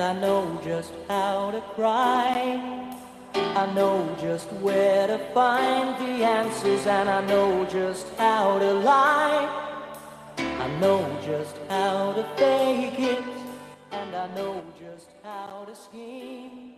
and I know just how to cry. I know just where to find the answers, and I know just how to lie. I know just how to fake it, and I know just how to scheme.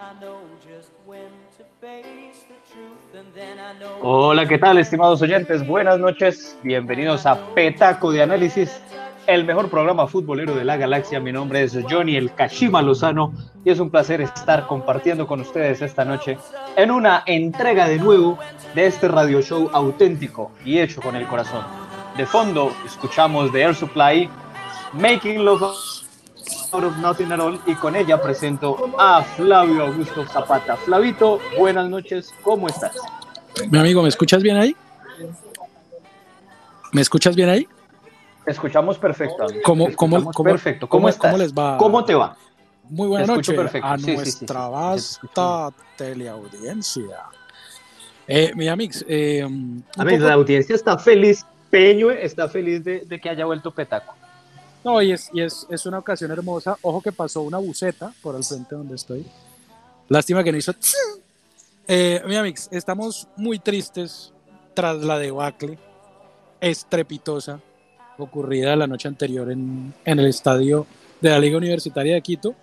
I know just when to face the truth, and then I know. Hola, ¿qué tal, estimados oyentes? Buenas noches. Bienvenidos a Petaco de Análisis, el mejor programa futbolero de la galaxia. Mi nombre es Johnny el Kashima Lozano y es un placer estar compartiendo con ustedes esta noche en una entrega de nuevo de este radio show auténtico y hecho con el corazón. De fondo escuchamos de Air Supply, Making Love Out of Nothing at All y con ella presento a Flavio Augusto Zapata. Flavito, buenas noches, ¿cómo estás? Mi amigo, ¿me escuchas bien ahí? ¿Me escuchas bien ahí? Te escuchamos perfecto. ¿Cómo, escuchamos cómo- perfecto. ¿Cómo, cómo- les va? ¿Cómo te va? Muy buena Te escucho noche perfecto. a Sí, nuestra sí. Vasta teleaudiencia. Eh, mi amigos, eh, poco- la audiencia está feliz, Peño está feliz de, de que haya vuelto Petaco. no, y es, y es, es una ocasión hermosa. Ojo que pasó una buceta por el frente donde estoy. Lástima que no hizo. Eh, mi amigos, estamos muy tristes tras la debacle estrepitosa ocurrida la noche anterior en, en el estadio de la Liga Universitaria de Quito,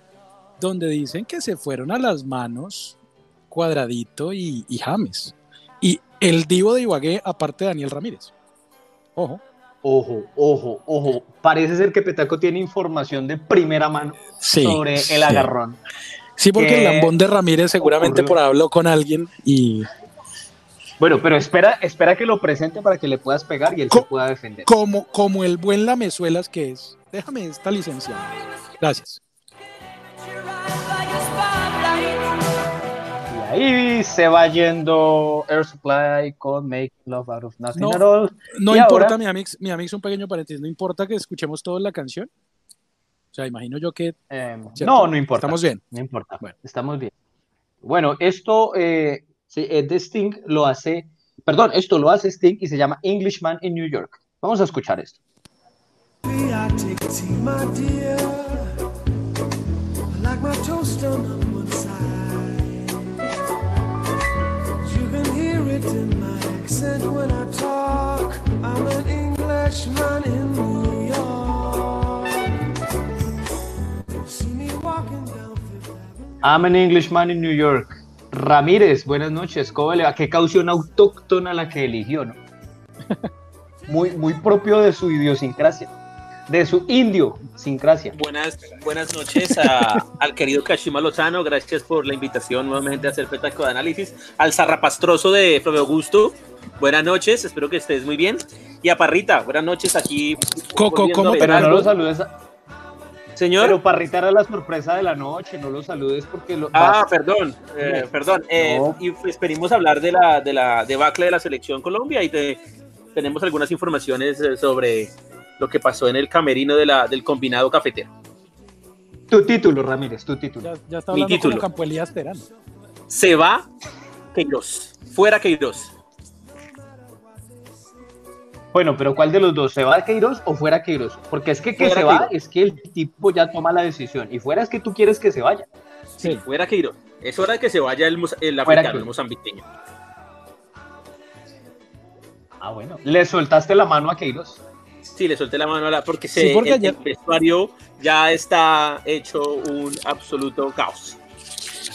donde dicen que se fueron a las manos Cuadradito y, y James. Y el divo de Ibagué, aparte de Daniel Ramírez. Ojo. Ojo, ojo, ojo. Parece ser que Petaco tiene información de primera mano Sí, sobre sí. el agarrón. Sí, porque que el lambón de Ramírez seguramente ocurrió. por habló con alguien y Bueno, pero espera, espera que lo presente para que le puedas pegar y él se Co- pueda defender. como, como el buen lamezuelas que es. Déjame esta licenciada. Gracias. Y ahí se va yendo Air Supply con Make Love Out of Nothing No. at All. No Y importa, ahora- mi amix, mi amix, un pequeño paréntesis, no importa que escuchemos toda la canción. O sea, imagino yo que Eh, no, no importa. estamos bien. No importa. Bueno. Estamos bien. Bueno, esto eh, sí, eh, Sting lo hace, perdón, esto lo hace Sting y se llama Englishman in New York. Vamos a escuchar esto. I'm an Englishman in New York. Ramírez, buenas noches. ¿Cómo le va? Qué caución autóctona la que eligió, ¿no? Muy, muy propio de su idiosincrasia, de su indio sincrasia. Buenas, buenas noches a- al querido Kashima Lozano, gracias por la invitación nuevamente a hacer Petaco de Análisis, al zarrapastroso de Flavio Augusto, buenas noches, espero que estés muy bien, y a Parrita, buenas noches aquí. Coco, ¿cómo Pero no lo saludes, a- Señor, pero Parrita era la sorpresa de la noche, no lo saludes porque lo... ah, vas- perdón, eh, perdón, eh, No. y esperimos hablar de la, de la debacle de la selección Colombia y te- tenemos algunas informaciones eh, sobre lo que pasó en el camerino de la, del combinado cafetero. Tu título, Ramírez, tu título. Ya, ya está Mi título. como Campo Elías Terán. Se va Queiroz, fuera Queiroz. Bueno, pero ¿cuál de los dos? ¿Se va a Queiroz o fuera Queiroz? Porque es que que Fuera se va Queiroz. es que el tipo ya toma la decisión. Y fuera es que tú quieres que se vaya. Sí. Fuera Queiroz. Es hora de que se vaya el, el africano, el mozambiqueño. Ah, bueno. Le soltaste la mano a Queiroz. Sí, le solté la mano a la porque, Sí, se, porque el, el vestuario ya está hecho un absoluto caos.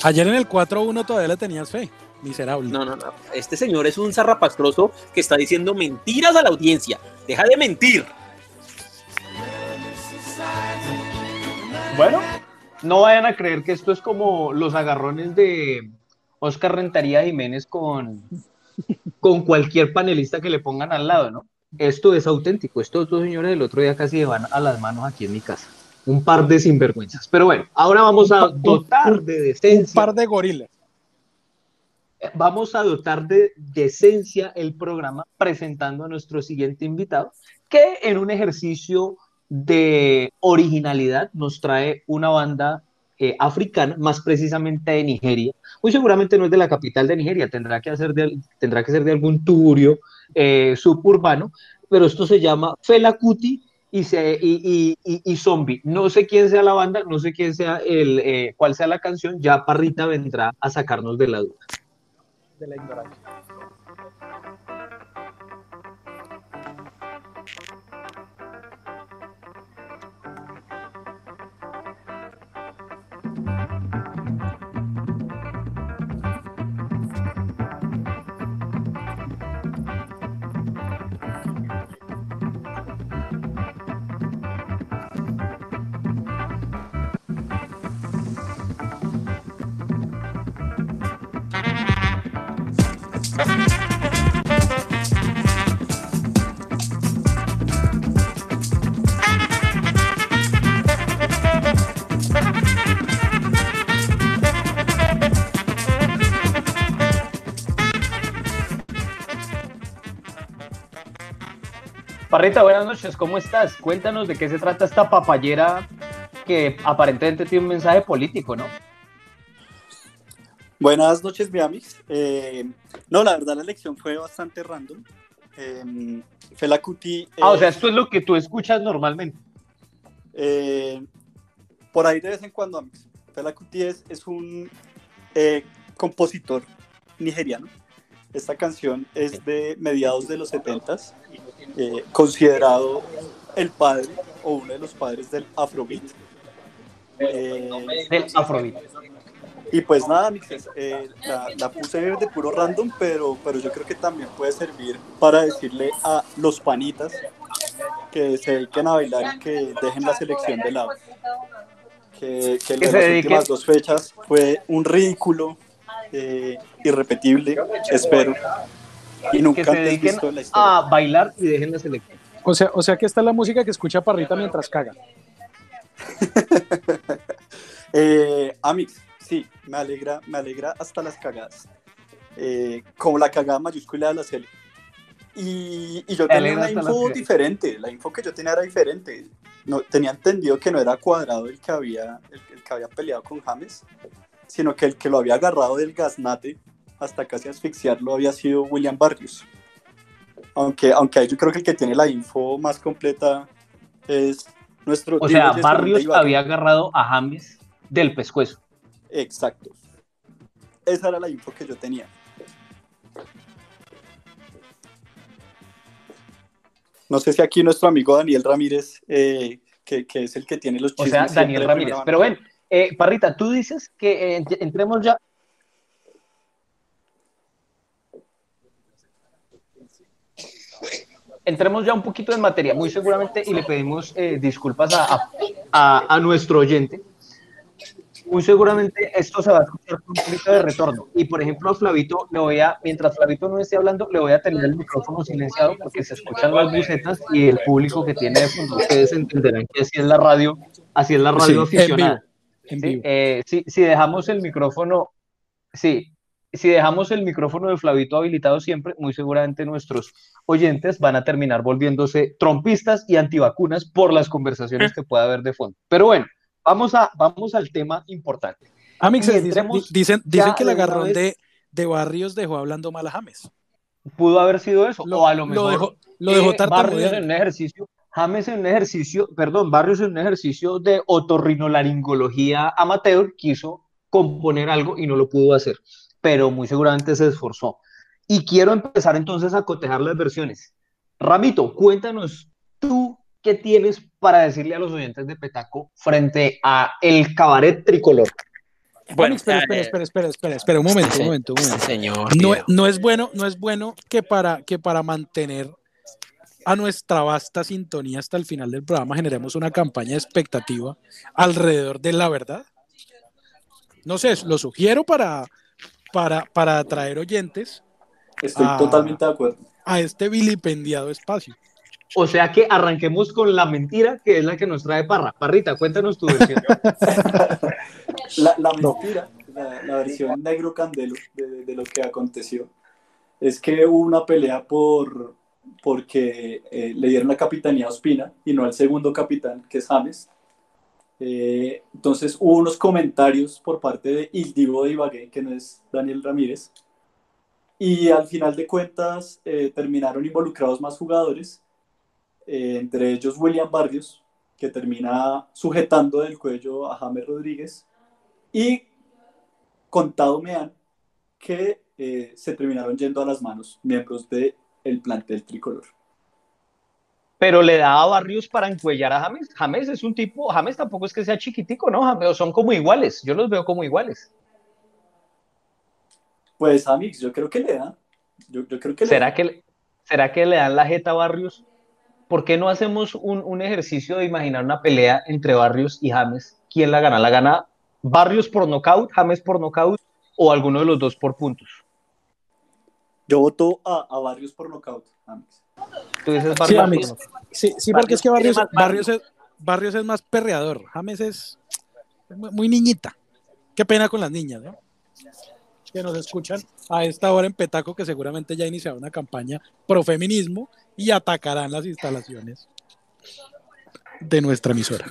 Ayer en el 4-1 todavía le tenías fe. Miserable. No, no, no. Este señor es un zarrapastroso que está diciendo mentiras a la audiencia. Deja de mentir. Bueno, no vayan a creer que esto es como los agarrones de Oscar Rentaría Jiménez con, con cualquier panelista que le pongan al lado, ¿no? Esto es auténtico. Estos dos señores del otro día casi se van a las manos aquí en mi casa. Un par de sinvergüenzas. Pero bueno, ahora vamos a dotar de Un decencia. par de gorilas. Vamos a dotar de decencia el programa presentando a nuestro siguiente invitado, que en un ejercicio de originalidad nos trae una banda eh, africana, más precisamente de Nigeria. Muy seguramente no es de la capital de Nigeria, tendrá que, hacer de, tendrá que ser de algún tuburio eh, suburbano, pero esto se llama Fela Kuti y, se, y, y, y, Zombie. No sé quién sea la banda, no sé quién sea el, eh, cuál sea la canción, ya Parrita vendrá a sacarnos de la duda. De la ignorancia. Parrita, buenas noches, ¿cómo estás? Cuéntanos de qué se trata esta papayera que aparentemente tiene un mensaje político, ¿no? Buenas noches, mi amigos. Eh, no, la verdad la elección fue bastante random. Eh, Fela Kuti... eh, Ah, o sea, esto es lo que tú escuchas normalmente. eh, por ahí de vez en cuando, amigos. Fela Kuti es, es un eh, compositor nigeriano. Esta canción es de mediados de los 70s, eh, considerado el padre o uno de los padres del Afrobeat. Eh, Del Afrobeat. Y pues nada, mixes, eh, la, la puse de puro random, pero, pero yo creo que también puede servir para decirle a los panitas que se dediquen a bailar y que dejen la selección de lado. Que, que Que las se últimas dos fechas fue un ridículo eh, irrepetible, espero. Y Que nunca se antes dediquen visto en la historia. a bailar y dejen la selección. O sea, o sea que esta es la música que escucha Parrita mientras caga. Eh, Amix, sí, me alegra, me alegra hasta las cagadas. Eh, como la cagada mayúscula de la serie. Y, y yo Me tenía una info diferente, la info que yo tenía era diferente. No, tenía entendido que no era cuadrado el que había, el, el que había peleado con James, sino que el que lo había agarrado del gaznate hasta casi asfixiarlo había sido William Barrios. Aunque, aunque ahí yo creo que el que tiene la info más completa es nuestro... O sea, Barrios había agarrado a James del pescuezo. Exacto. Esa era la info que yo tenía. No sé si aquí nuestro amigo Daniel Ramírez, eh, que, que es el que tiene los O chismes. sea, siempre Daniel Ramírez. Pero ven, eh, Parrita, tú dices que eh, ent- entremos ya. Entremos ya un poquito en materia, muy seguramente, y le pedimos eh, disculpas a- a- a nuestro oyente. Muy seguramente esto se va a escuchar con un poquito de retorno. Y por ejemplo, a Flavito, le voy a, mientras Flavito no esté hablando, le voy a tener el micrófono silenciado porque se escuchan las bucetas y el público que tiene de fondo. Ustedes entenderán que así es la radio, así es la radio Sí, en aficionada. En Sí, eh, si dejamos el micrófono, sí, si dejamos el micrófono de Flavito habilitado siempre, muy seguramente nuestros oyentes van a terminar volviéndose trompistas y antivacunas por las conversaciones que pueda haber de fondo. Pero bueno, vamos, a, vamos al tema importante. Amixes, y dicen, dicen, que el agarrón de, de Barrios dejó hablando mal a James. Pudo haber sido eso, Lo, o a lo lo mejor dejó, lo eh, dejó Barrios en un ejercicio, James en un ejercicio, perdón, Barrios en un ejercicio de otorrinolaringología amateur quiso componer algo y no lo pudo hacer, pero muy seguramente se esforzó. Y quiero empezar entonces a cotejar las versiones. Ramito, cuéntanos tú qué tienes para decirle a los oyentes de Petaco frente a el cabaret tricolor. Bueno, espera, espera, eh, espera, espera, espera, espera, un momento, un momento, un momento. señor. No, no es bueno, no es bueno que para, que para mantener a nuestra vasta sintonía hasta el final del programa generemos una campaña de expectativa alrededor de la verdad. No sé, lo sugiero para, para, para atraer oyentes Estoy totalmente de acuerdo. a este vilipendiado espacio. O sea que arranquemos con la mentira que es la que nos trae Parra. Parrita, cuéntanos tu versión. La, la mentira, la, versión negro candelo de, lo que aconteció, es que hubo una pelea por porque eh, le dieron la capitanía a Ospina y no al segundo capitán, que es James. Eh, entonces hubo unos comentarios por parte de Il Divo de Ibagué, que no es Daniel Ramírez, y al final de cuentas eh, terminaron involucrados más jugadores eh, entre ellos William Barrios, que termina sujetando del cuello a James Rodríguez, y contado me han que eh, se terminaron yendo a las manos miembros del el plantel tricolor. Pero le da a Barrios para encuellar a James. James es un tipo, James tampoco es que sea chiquitico, ¿no? James, son como iguales, yo los veo como iguales. Pues Amix, yo creo que le da. Yo, yo creo que le ¿Será que, ¿Será que le dan la jeta a Barrios? ¿Por qué no hacemos un, un ejercicio de imaginar una pelea entre Barrios y James? ¿Quién la gana? ¿La gana Barrios por nocaut, James por nocaut o alguno de los dos por puntos? Yo voto a, a Barrios por nocaut, Amix. Tú dices Sí, Barrios. Amix. Sí, sí, porque es que Barrios es, Barrios es más perreador. James es muy niñita. Qué pena con las niñas, ¿no? Que nos escuchan a esta hora en Petaco, que seguramente ya iniciaron una campaña pro feminismo y atacarán las instalaciones de nuestra emisora.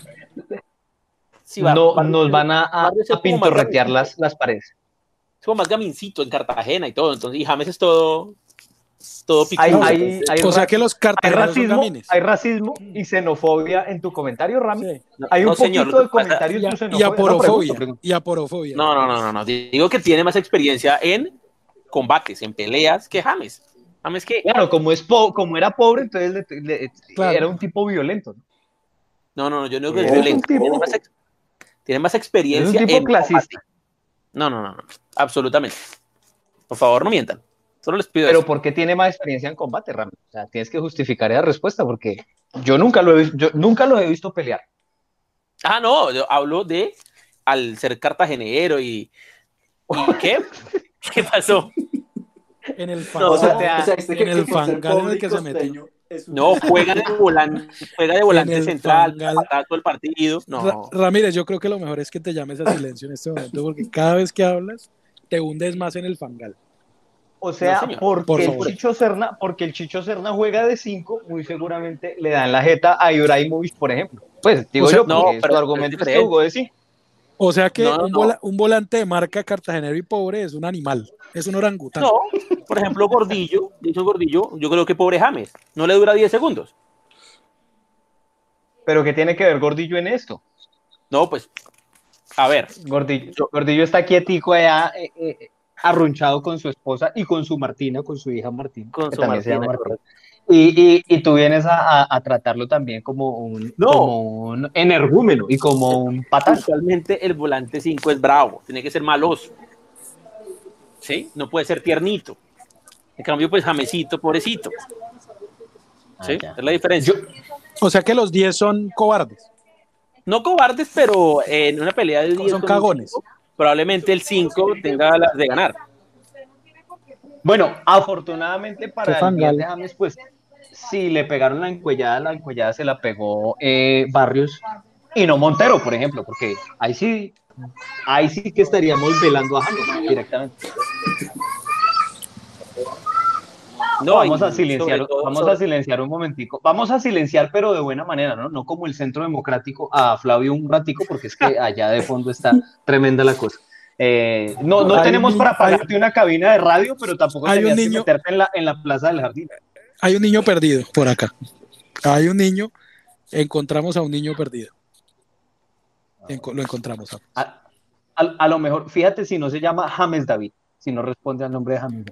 Sí, no, nos van a, a- a pintorretear las, las paredes. es como más gamincito en Cartagena y todo, entonces, y James es todo, todo Hay, hay- hay o sea que los hay cartageneros son racismo, hay racismo y xenofobia en tu comentario, Rami. Sí. Hay un No, señor, poquito lo de comentarios Y, xenofobia. y No, pregunto, aporofobia. pregunto. Y aporofobia. No, no, no, no, no. Digo que tiene más experiencia en combates, en peleas que James. James que Claro, como, es po- como era pobre, entonces le- le- Claro. era un tipo violento. ¿no? no, no, no, yo no creo que Es violento. tipo- Tiene más, tiene más Es un experiencia tipo en clasista. combate. No, no, no, no, absolutamente. Por favor, no mientan. Solo les pido Pero eso. ¿por qué tiene más experiencia en combate, Rami? O sea, tienes que justificar esa respuesta porque yo nunca lo he, vis- yo nunca lo he visto pelear. Ah, no, yo hablo de al ser cartagenero y, ¿y qué? ¿Qué pasó? En el No, O sea, fangal. sea, o sea, este en que, el que fangal en el que se metió. un- No, juega de volante, juega de volante central, para todo el partido. Ra- No, Ramírez, yo creo que lo mejor es que te llames a silencio en este momento, porque cada vez que hablas te hundes más en el fangal. O sea, No, porque, Por el. Chicho Serna, porque el Chicho Serna juega de 5, muy seguramente le dan la jeta a Ibrahimovic, por ejemplo. Pues digo O sea, yo, no, pero tu es argumento es que jugó de 5. O sea que No, no, un, no. vola- un volante de marca cartagenero y pobre es un animal, es un orangután. no. Por ejemplo, Gordillo, dicho Gordillo, yo creo que pobre James. No le dura 10 segundos. Pero ¿qué tiene que ver Gordillo en esto? No, pues, a ver, Gordillo, Gordillo está quietico allá, eh, eh, arrunchado con su esposa y con su Martina, con su hija Martina, Con su también se llama Martina, Martina. Y, y- y tú vienes a, a- a tratarlo también como un, No. como un energúmeno y como un patán. usualmente el volante 5 es bravo, tiene que ser maloso. ¿Sí? No puede ser tiernito. En cambio, pues Jamesito, pobrecito. ¿Sí? Ah, ya. es la diferencia. O sea que los 10 son cobardes. no cobardes, pero en una pelea de 10 Son cagones. cinco, probablemente el 5 tenga las de ganar. Bueno, afortunadamente para el bien de James, pues si le pegaron la encuellada, la encuellada se la pegó eh, Barrios y no Montero, por ejemplo, porque ahí sí, ahí sí que estaríamos velando a James directamente. No, vamos a silenciar, todo- vamos sobre- a silenciar un momentico. Vamos a silenciar, pero de buena manera, ¿no? No como el Centro Democrático a Flavio un ratico, porque es que allá de fondo está tremenda la cosa. Eh, no no Hay tenemos un- para hay- pagarte una cabina de radio, pero tampoco Hay un que niño- meterte en la, en la plaza del jardín. Hay un niño perdido por acá. Hay un niño, encontramos a un niño perdido. Enco- lo encontramos. A, a- a lo mejor, fíjate si no se llama James David, si no responde al nombre de David.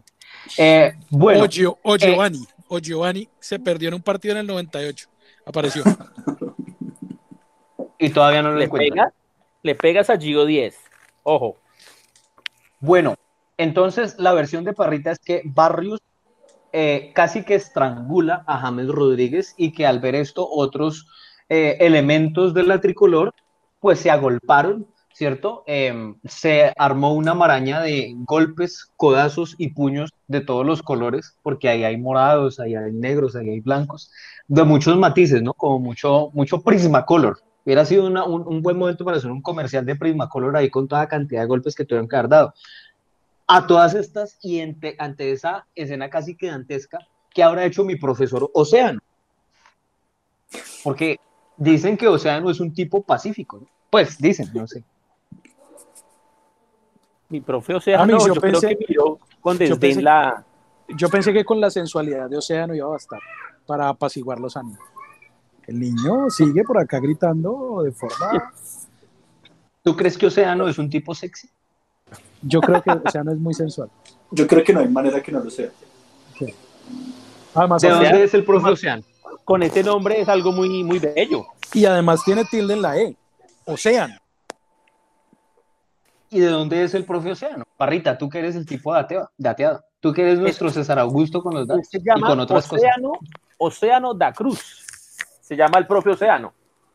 Eh, bueno, o, Gio- o Giovanni. O Giovanni se perdió en un partido en el 98. Apareció. y todavía no lo le, encuentran. pegas, le pegas a Gio 10. Ojo. Bueno, entonces la versión de Parrita es que Barrios eh, casi que estrangula a James Rodríguez y que al ver esto otros eh, elementos de la tricolor pues se agolparon, ¿cierto? Em, se armó una maraña de golpes, codazos y puños de todos los colores, porque ahí hay morados, ahí hay negros, ahí hay blancos, de muchos matices, ¿no? Como mucho, mucho Prismacolor. Hubiera sido un, un buen momento para hacer un comercial de Prismacolor ahí con toda la cantidad de golpes que tuvieron que haber dado. A todas estas y ante, ante esa escena casi que dantesca, ¿qué habrá hecho mi profesor Océano? Porque dicen que Océano es un tipo pacífico, ¿no? Pues dicen, no sé. Mi profe, o sea, A mí, no, yo yo, pensé- creo que miró con yo desdén pensé- la. Yo pensé que con la sensualidad de Océano iba a bastar para apaciguar los ánimos. El niño sigue por acá gritando de forma. ¿Tú crees que Océano es un tipo sexy? Yo creo que Océano es muy sensual. Yo creo que no hay manera que no lo sea. Además, ¿De Océano- dónde es el profe Océano? Con ese nombre es algo muy, muy bello. y además tiene tilde en la E. Océano. ¿Y de dónde es el profe Océano? Parrita, tú que eres el tipo dateado, dateado. Tú que eres nuestro César Augusto con los datos Se y llama con otras cosas. Océano, Océano da Cruz. Se llama el propio Océano.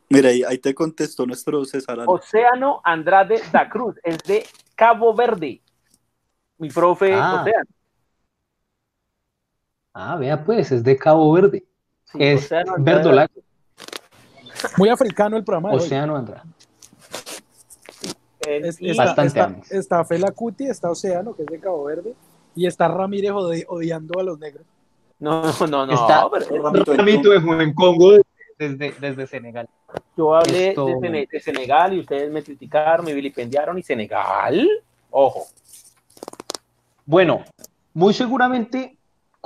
Mira, ahí, ahí te contestó nuestro César. Océano Andrade da Cruz. Es de Cabo Verde. Mi profe Ah. Océano. Ah, vea pues, es de Cabo Verde. Sí, es Océano verdolago. Muy africano el programa de hoy. Océano Andrade. Es- y- está, Bastante está, está Fela Cuti, está Océano, que es de Cabo Verde, y está Ramírez odi- odiando a los negros. No, no, no. Está- pero Ramito, de Juan Congo desde, desde Senegal. yo hablé Esto- de, Sene- de Senegal y ustedes me criticaron, me vilipendiaron. ¿Y Senegal? Ojo. Bueno, muy seguramente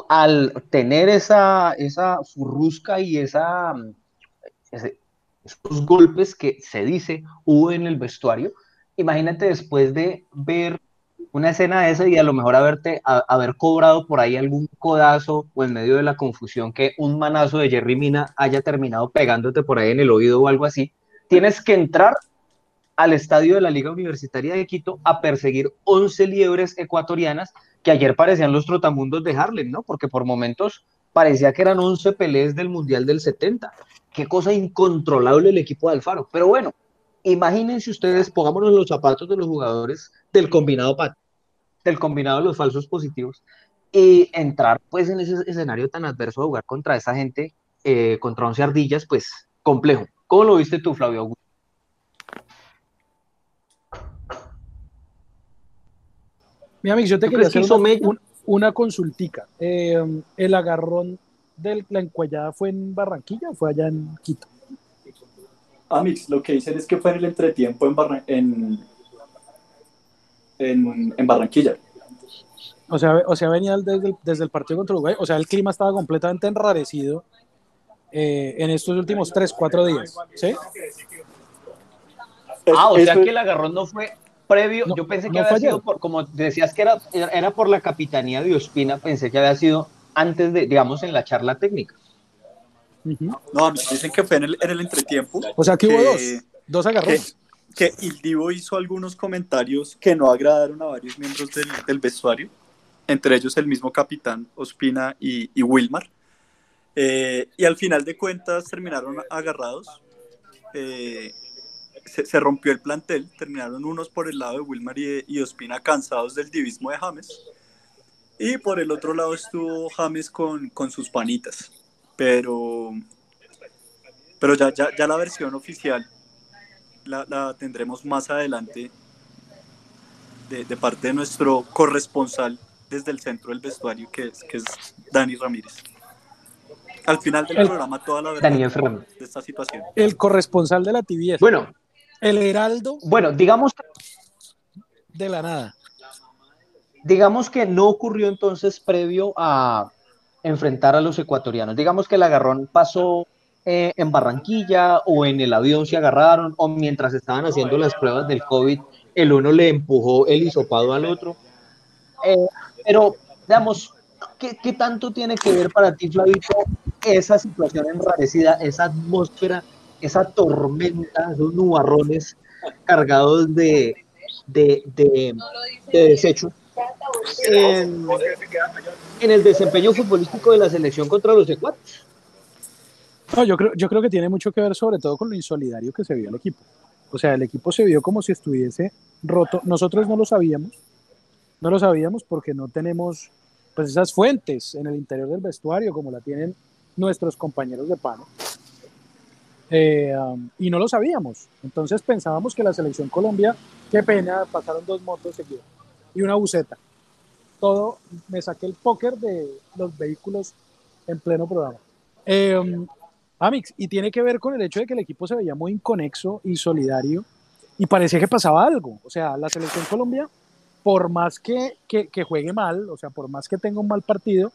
al tener esa, esa furrusca y esa, ese- esos golpes que se dice hubo en el vestuario, imagínate después de ver una escena de esa y a lo mejor haberte, haber cobrado por ahí algún codazo o en medio de la confusión que un manazo de Jerry Mina haya terminado pegándote por ahí en el oído o algo así, tienes que entrar al estadio de la Liga Universitaria de Quito a perseguir 11 liebres ecuatorianas que ayer parecían los trotamundos de Harlem, ¿no? Porque por momentos parecía que eran 11 peleas del Mundial del 70. Qué cosa incontrolable el equipo de Alfaro. Pero bueno, imagínense ustedes, pongámonos los zapatos de los jugadores del combinado del combinado de los falsos positivos, y entrar pues en ese escenario tan adverso de jugar contra esa gente, eh, contra 11 ardillas, pues complejo. ¿Cómo lo viste tú, Flavio Augusto? Mi amigo, yo te ¿Tú quería hacer una, un- una consultica. Eh, ¿El agarrón de la encuellada fue en Barranquilla o fue allá en Quito? Amix, lo que dicen es que fue en el entretiempo en, Barra- en, en, en Barranquilla. O sea, o sea venía desde el, desde el partido contra Uruguay. O sea, el clima estaba completamente enrarecido eh, en estos últimos 3, 4 días. ¿Sí? Ah, o sea que el agarrón no fue previo. No, Yo pensé que no había sido por, como decías que era, era era por la capitanía de Ospina, pensé que había sido antes de, digamos, en la charla técnica. No, nos dicen que fue en el, en el entretiempo. O sea, que hubo que- dos. Dos agarrones. que Il Divo hizo algunos comentarios que no agradaron a varios miembros del, del vestuario, entre ellos el mismo capitán Ospina y, y Wilmar. Eh, y al final de cuentas terminaron agarrados. Eh, se, se rompió el plantel, terminaron unos por el lado de Wilmar y, y Ospina cansados del divismo de James. Y por el otro lado estuvo James con, con sus panitas. Pero, pero ya, ya, ya la versión oficial la, la tendremos más adelante de, de parte de nuestro corresponsal desde el centro del vestuario, que es, que es Dani Ramírez. Al final del El- programa, toda la verdad Daniel Fernández. de esta situación. El corresponsal de la tibieza. Bueno, El heraldo bueno, digamos, de la nada. digamos que no ocurrió entonces previo a enfrentar a los ecuatorianos. Digamos que el agarrón pasó eh, en Barranquilla o en el avión se agarraron o mientras estaban haciendo las pruebas del COVID, el uno le empujó el hisopado al otro. Eh, pero, digamos, ¿qué, qué tanto tiene que ver para ti, Flavito, esa situación enrarecida, esa atmósfera, esa tormenta, esos nubarrones cargados de, de, de, de desechos en, el desempeño futbolístico de la selección contra los ecuatorianos? No, yo creo, yo creo que tiene mucho que ver sobre todo con lo insolidario que se vio el equipo. O sea, el equipo se vio como si estuviese roto. Nosotros no lo sabíamos. No lo sabíamos porque no tenemos pues esas fuentes en el interior del vestuario como la tienen nuestros compañeros de pano. Eh, um, y no lo sabíamos. Entonces pensábamos que la selección Colombia, qué pena, pasaron dos motos seguidas y una buceta. Todo, me saqué el póker de los vehículos en pleno programa. Um, Amix, y tiene que ver con el hecho de que el equipo se veía muy inconexo y solidario y parecía que pasaba algo. O sea, la selección Colombia, por más que, que, que juegue mal, o sea, por más que tenga un mal partido,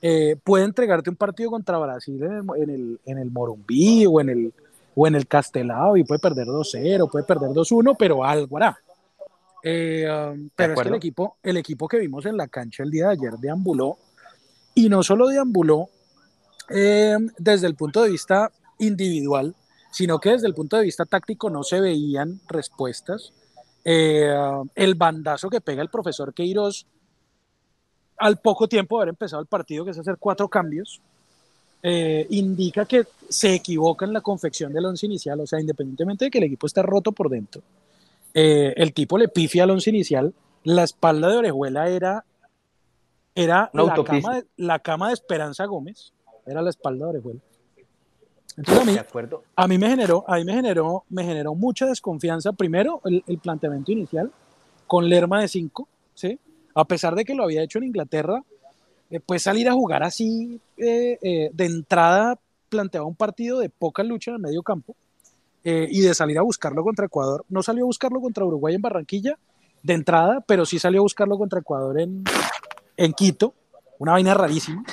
eh, puede entregarte un partido contra Brasil en el, en el, en el Morumbí o en el, o en el Castelao y puede perder 2-0, puede perder 2-1, pero algo hará. Eh, um, pero es que el equipo, el equipo que vimos en la cancha el día de ayer deambuló, y no solo deambuló eh, desde el punto de vista individual, sino que desde el punto de vista táctico no se veían respuestas. Eh, el bandazo que pega el profesor Queiroz al poco tiempo de haber empezado el partido, que es hacer cuatro cambios, eh, indica que se equivoca en la confección del once inicial, o sea, independientemente de que el equipo esté roto por dentro, eh, el tipo le pifia al once inicial, la espalda de Orejuela era, era la, cama de, la cama de Esperanza Gómez, era la espalda de Orejuela. Entonces a mí, acuerdo. a mí me generó, a mí me generó, me generó mucha desconfianza. Primero, el, el planteamiento inicial con Lerma de 5, ¿sí? A pesar de que lo había hecho en Inglaterra, eh, pues salir a jugar así eh, eh, de entrada planteaba un partido de poca lucha en el medio campo eh, y de salir a buscarlo contra Ecuador. No salió a buscarlo contra Uruguay en Barranquilla de entrada, pero sí salió a buscarlo contra Ecuador en, en Quito, una vaina rarísima.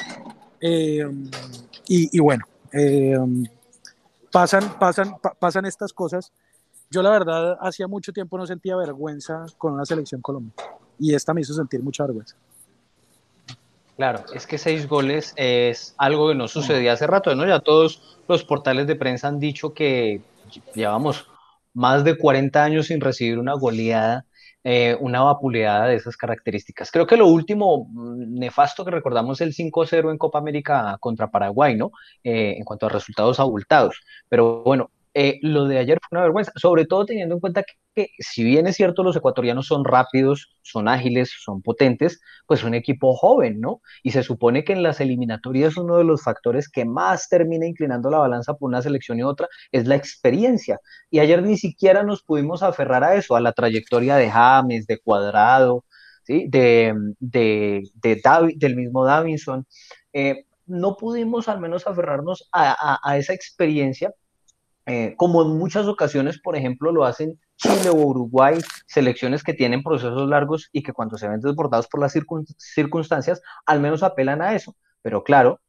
Eh, y, y bueno, eh, pasan, pasan, pa- pasan estas cosas. Yo la verdad hacía mucho tiempo no sentía vergüenza con una selección colombiana y esta me hizo sentir mucha vergüenza. Claro, es que seis goles es algo que no sucedía hace rato, ¿no? Ya todos los portales de prensa han dicho que llevamos más de 40 años sin recibir una goleada, eh, una vapuleada de esas características. Creo que lo último mm, nefasto que recordamos es el 5-0 en Copa América contra Paraguay, ¿no? Eh, en cuanto a resultados abultados. Pero bueno, eh, lo de ayer fue una vergüenza, sobre todo teniendo en cuenta que, que si bien es cierto los ecuatorianos son rápidos, son ágiles, son potentes, pues un equipo joven, ¿no? Y se supone que en las eliminatorias uno de los factores que más termina inclinando la balanza por una selección y otra es la experiencia. Y ayer ni siquiera nos pudimos aferrar a eso, a la trayectoria de James, de Cuadrado, ¿sí? de, de, de Davi- del mismo Davinson. Eh, no pudimos al menos aferrarnos a, a- a esa experiencia, eh, como en muchas ocasiones, por ejemplo, lo hacen Chile o Uruguay, selecciones que tienen procesos largos y que cuando se ven desbordados por las circun- circunstancias, al menos apelan a eso. Pero claro,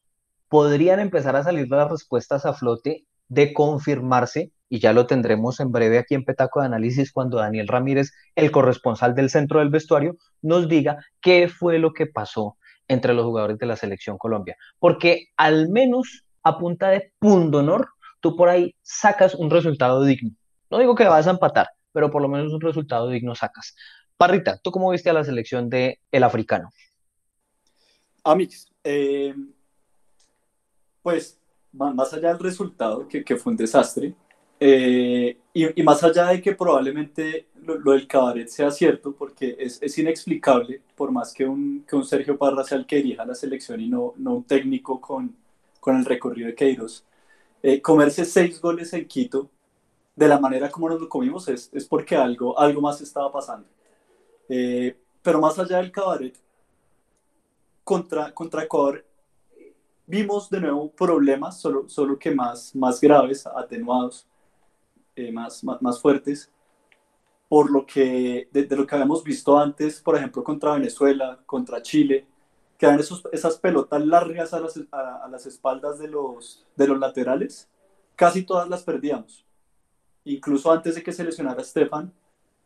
podrían empezar a salir las respuestas a flote de confirmarse, y ya lo tendremos en breve aquí en Petaco de Análisis, cuando Daniel Ramírez, el corresponsal del centro del vestuario, nos diga qué fue lo que pasó entre los jugadores de la selección Colombia. Porque al menos a punta de pundonor, tú por ahí sacas un resultado digno. No digo que vas a empatar, pero por lo menos un resultado digno sacas. Parrita, ¿tú cómo viste a la selección de el africano? Amix, eh, pues más allá del resultado, que, que fue un desastre, eh, y, y más allá de que probablemente lo, lo del cabaret sea cierto, porque es, es inexplicable, por más que un, que un Sergio Parra sea el que dirija la selección y no, no un técnico con, con el recorrido de Queiroz, eh, comerse seis goles en Quito de la manera como nos lo comimos es, es porque algo, algo más estaba pasando. Eh, pero más allá del cabaret, contra, contra Ecuador vimos de nuevo problemas, solo, solo que más, más graves, atenuados, eh, más, más, más fuertes, por lo que, de, de lo que habíamos visto antes, por ejemplo, contra Venezuela, contra Chile, que eran esos, esas pelotas largas a las, a, a las espaldas de los, de los laterales, casi todas las perdíamos. Incluso antes de que se lesionara Stefan,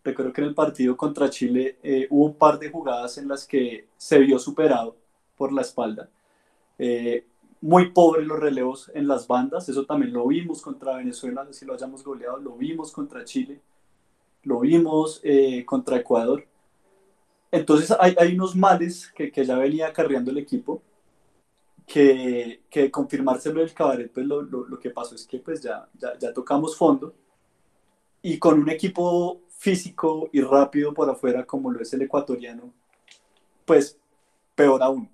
recuerdo que en el partido contra Chile eh, hubo un par de jugadas en las que se vio superado por la espalda. Eh, muy pobres los relevos en las bandas, eso también lo vimos contra Venezuela, si lo hayamos goleado, lo vimos contra Chile, lo vimos eh, contra Ecuador. Entonces hay, hay unos males que, que, ya venía acarreando el equipo, que, que confirmárselo del cabaret, pues lo, lo, lo, que pasó es que pues ya, ya, ya tocamos fondo y con un equipo físico y rápido por afuera como lo es el ecuatoriano, pues peor aún.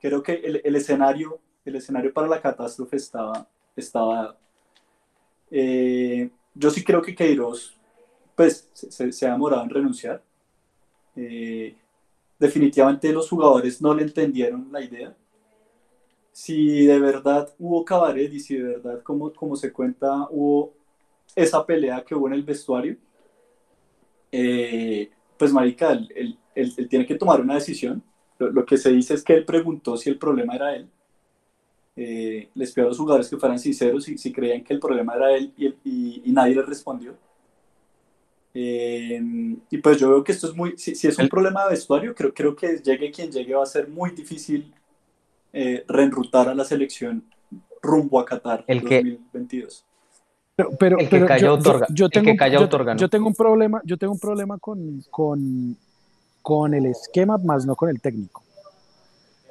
Creo que el, escenario, el escenario para la catástrofe estaba, estaba eh, yo sí creo que Queiroz pues, se, se ha demorado en renunciar. Eh, definitivamente los jugadores no le entendieron la idea. Si de verdad hubo cabaret y si de verdad, como, como se cuenta, hubo esa pelea que hubo en el vestuario, eh, pues marica, él, él, él, él, tiene que tomar una decisión lo, lo que se dice es que él preguntó si el problema era él. Eh, les pidió a los jugadores que fueran sinceros si, si creían que el problema era él y, y- y nadie les respondió. Eh, y pues yo veo que esto es muy, si, si es un problema de vestuario, creo, creo que llegue quien llegue va a ser muy difícil eh, reenrutar a la selección rumbo a Qatar El que- 2022. Pero, pero, El que pero yo, otorga, yo- yo el que tengo, yo- otorga, ¿no? yo tengo un problema, yo tengo un problema con, con, con el esquema, más no con el técnico.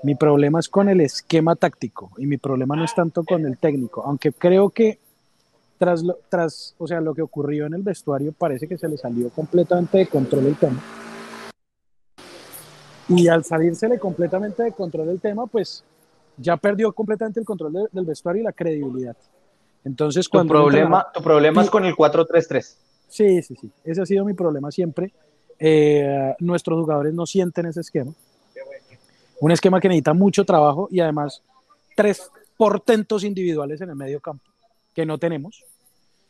Mi problema es con el esquema táctico y mi problema no es tanto con el técnico, aunque creo que tras, lo- tras o sea, lo que ocurrió en el vestuario parece que se le salió completamente de control el tema. Y al salírsele completamente de control el tema, pues ya perdió completamente el control de- del vestuario y la credibilidad. Entonces, Tu cuando problema, tu problema es con el 4-3-3. Sí, sí, sí. Ese ha sido mi problema siempre. Eh, nuestros jugadores no sienten ese esquema. Un esquema que necesita mucho trabajo y además tres portentos individuales en el medio campo que no tenemos.